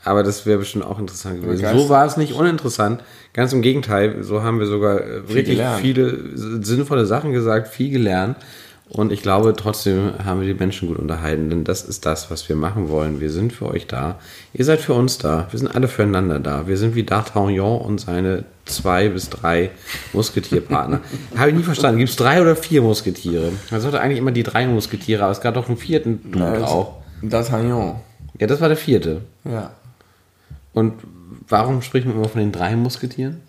Aber das wäre bestimmt auch interessant gewesen. So war es nicht uninteressant. Ganz im Gegenteil, so haben wir sogar äh, wirklich
gelernt.
viele sinnvolle Sachen gesagt, viel gelernt. Und ich glaube, trotzdem haben wir die Menschen gut unterhalten, denn das ist das, was wir machen wollen. Wir sind für euch da. Ihr seid für uns da. Wir sind alle füreinander da. Wir sind wie D'Artagnan und seine zwei bis drei Musketierpartner. Habe ich nie verstanden. Gibt es drei oder vier Musketiere? Man sollte eigentlich immer die drei Musketiere, aber es gab doch einen vierten Dude
Ja,
auch.
D'Artagnan.
Ja, das war der vierte.
Ja.
Und warum spricht man immer von den drei Musketieren?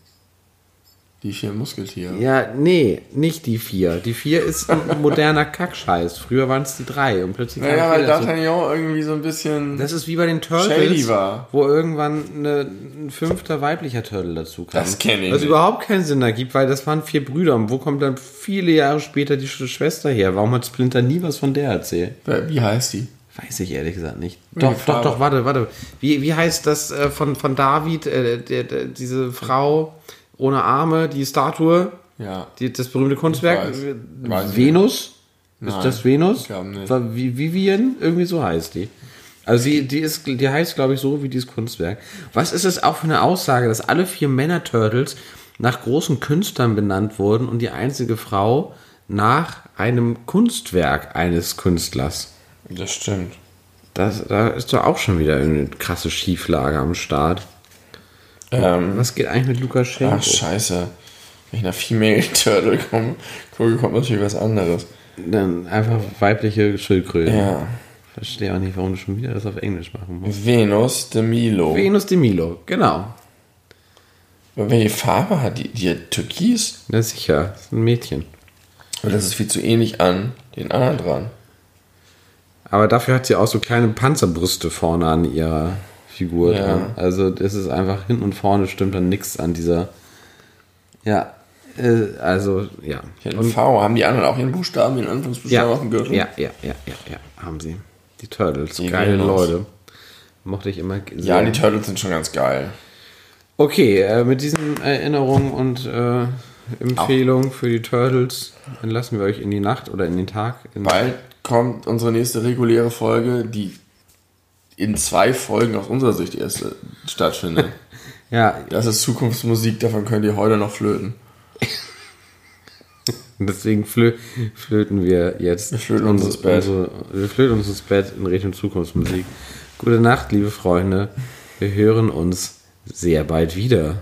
Die vier Muskeltiere.
Ja, nee, nicht die vier. Die vier ist ein moderner Kackscheiß. Früher waren es die drei und plötzlich
Naja, weil. D'Artagnan irgendwie so ein bisschen.
Das ist wie bei den Turtles,
war.
wo irgendwann eine, ein fünfter weiblicher Turtle dazu kam.
Das kenn ich
Was
nicht.
überhaupt keinen Sinn ergibt, weil das waren vier Brüder. Und wo kommt dann viele Jahre später die Sch- Schwester her? Warum hat Splinter nie was von der erzählt?
Wie heißt die?
Weiß ich ehrlich gesagt nicht. Doch, doch, doch, warte, warte. Wie, wie heißt das äh, von, von David, äh, der, der, diese Frau ohne Arme, die Statue,
Ja.
die, das berühmte Kunstwerk?
weiß.
Äh,
Weiß
Venus? Ist das Venus? Vivian? Irgendwie so heißt die. Also sie, die, ist, die heißt, glaube ich, so wie dieses Kunstwerk. Was ist es auch für eine Aussage, dass alle vier Männer-Turtles nach großen Künstlern benannt wurden und die einzige Frau nach einem Kunstwerk eines Künstlers?
Das stimmt.
Das, da ist doch auch schon wieder eine krasse Schieflage am Start.
Ähm,
Was geht eigentlich mit Lukaschenko?
ach, scheiße. Wenn ich nach Female Turtle komme, gucke, kommt natürlich was anderes.
Dann einfach weibliche Schildkröten.
Ja.
Verstehe auch nicht, warum du schon wieder das auf Englisch machen musst.
Venus de Milo.
Venus de Milo, genau.
Aber welche Farbe hat die? Die hat Türkis?
Na sicher, das ist ein Mädchen.
Weil das ist viel zu ähnlich an den anderen dran.
Aber dafür hat sie auch so kleine Panzerbrüste vorne an ihrer Figur
Ja.
dran. Also das ist einfach hinten und vorne stimmt dann nichts an dieser. Ja, äh, also ja.
Ein V. Haben die anderen auch ihren Buchstaben, ihren Anfangsbuchstaben auf dem Gürtel?
ja, ja, ja, ja, ja, haben sie. Die Turtles,
Die
geile. Leute. Mochte ich immer
Ja,
sehr.
die Turtles sind schon ganz geil.
Okay, äh, mit diesen Erinnerungen und äh, Empfehlungen für die Turtles entlassen wir euch in die Nacht oder in den Tag.
Bald kommt unsere nächste reguläre Folge, die in zwei Folgen aus unserer Sicht erst äh, stattfindet.
ja,
Das ist Zukunftsmusik, davon könnt ihr heute noch flöten.
deswegen flö flöten wir jetzt.
Wir flöten uns ins Bett.
Unsere, wir flöten uns ins Bett in Richtung Zukunftsmusik. Gute Nacht, liebe Freunde. Wir hören uns sehr bald wieder.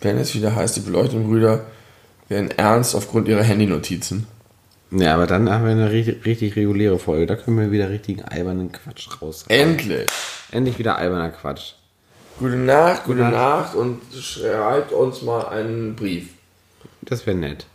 Wenn es wieder heißt, die Beleuchtungsbrüder werden ernst aufgrund ihrer Handynotizen.
Ja, aber dann haben wir eine richtig, richtig reguläre Folge. Da können wir wieder richtigen albernen Quatsch raus.
Endlich!
Endlich wieder alberner Quatsch.
Gute Nacht, gute Nacht und schreibt uns mal einen Brief.
Das wäre nett.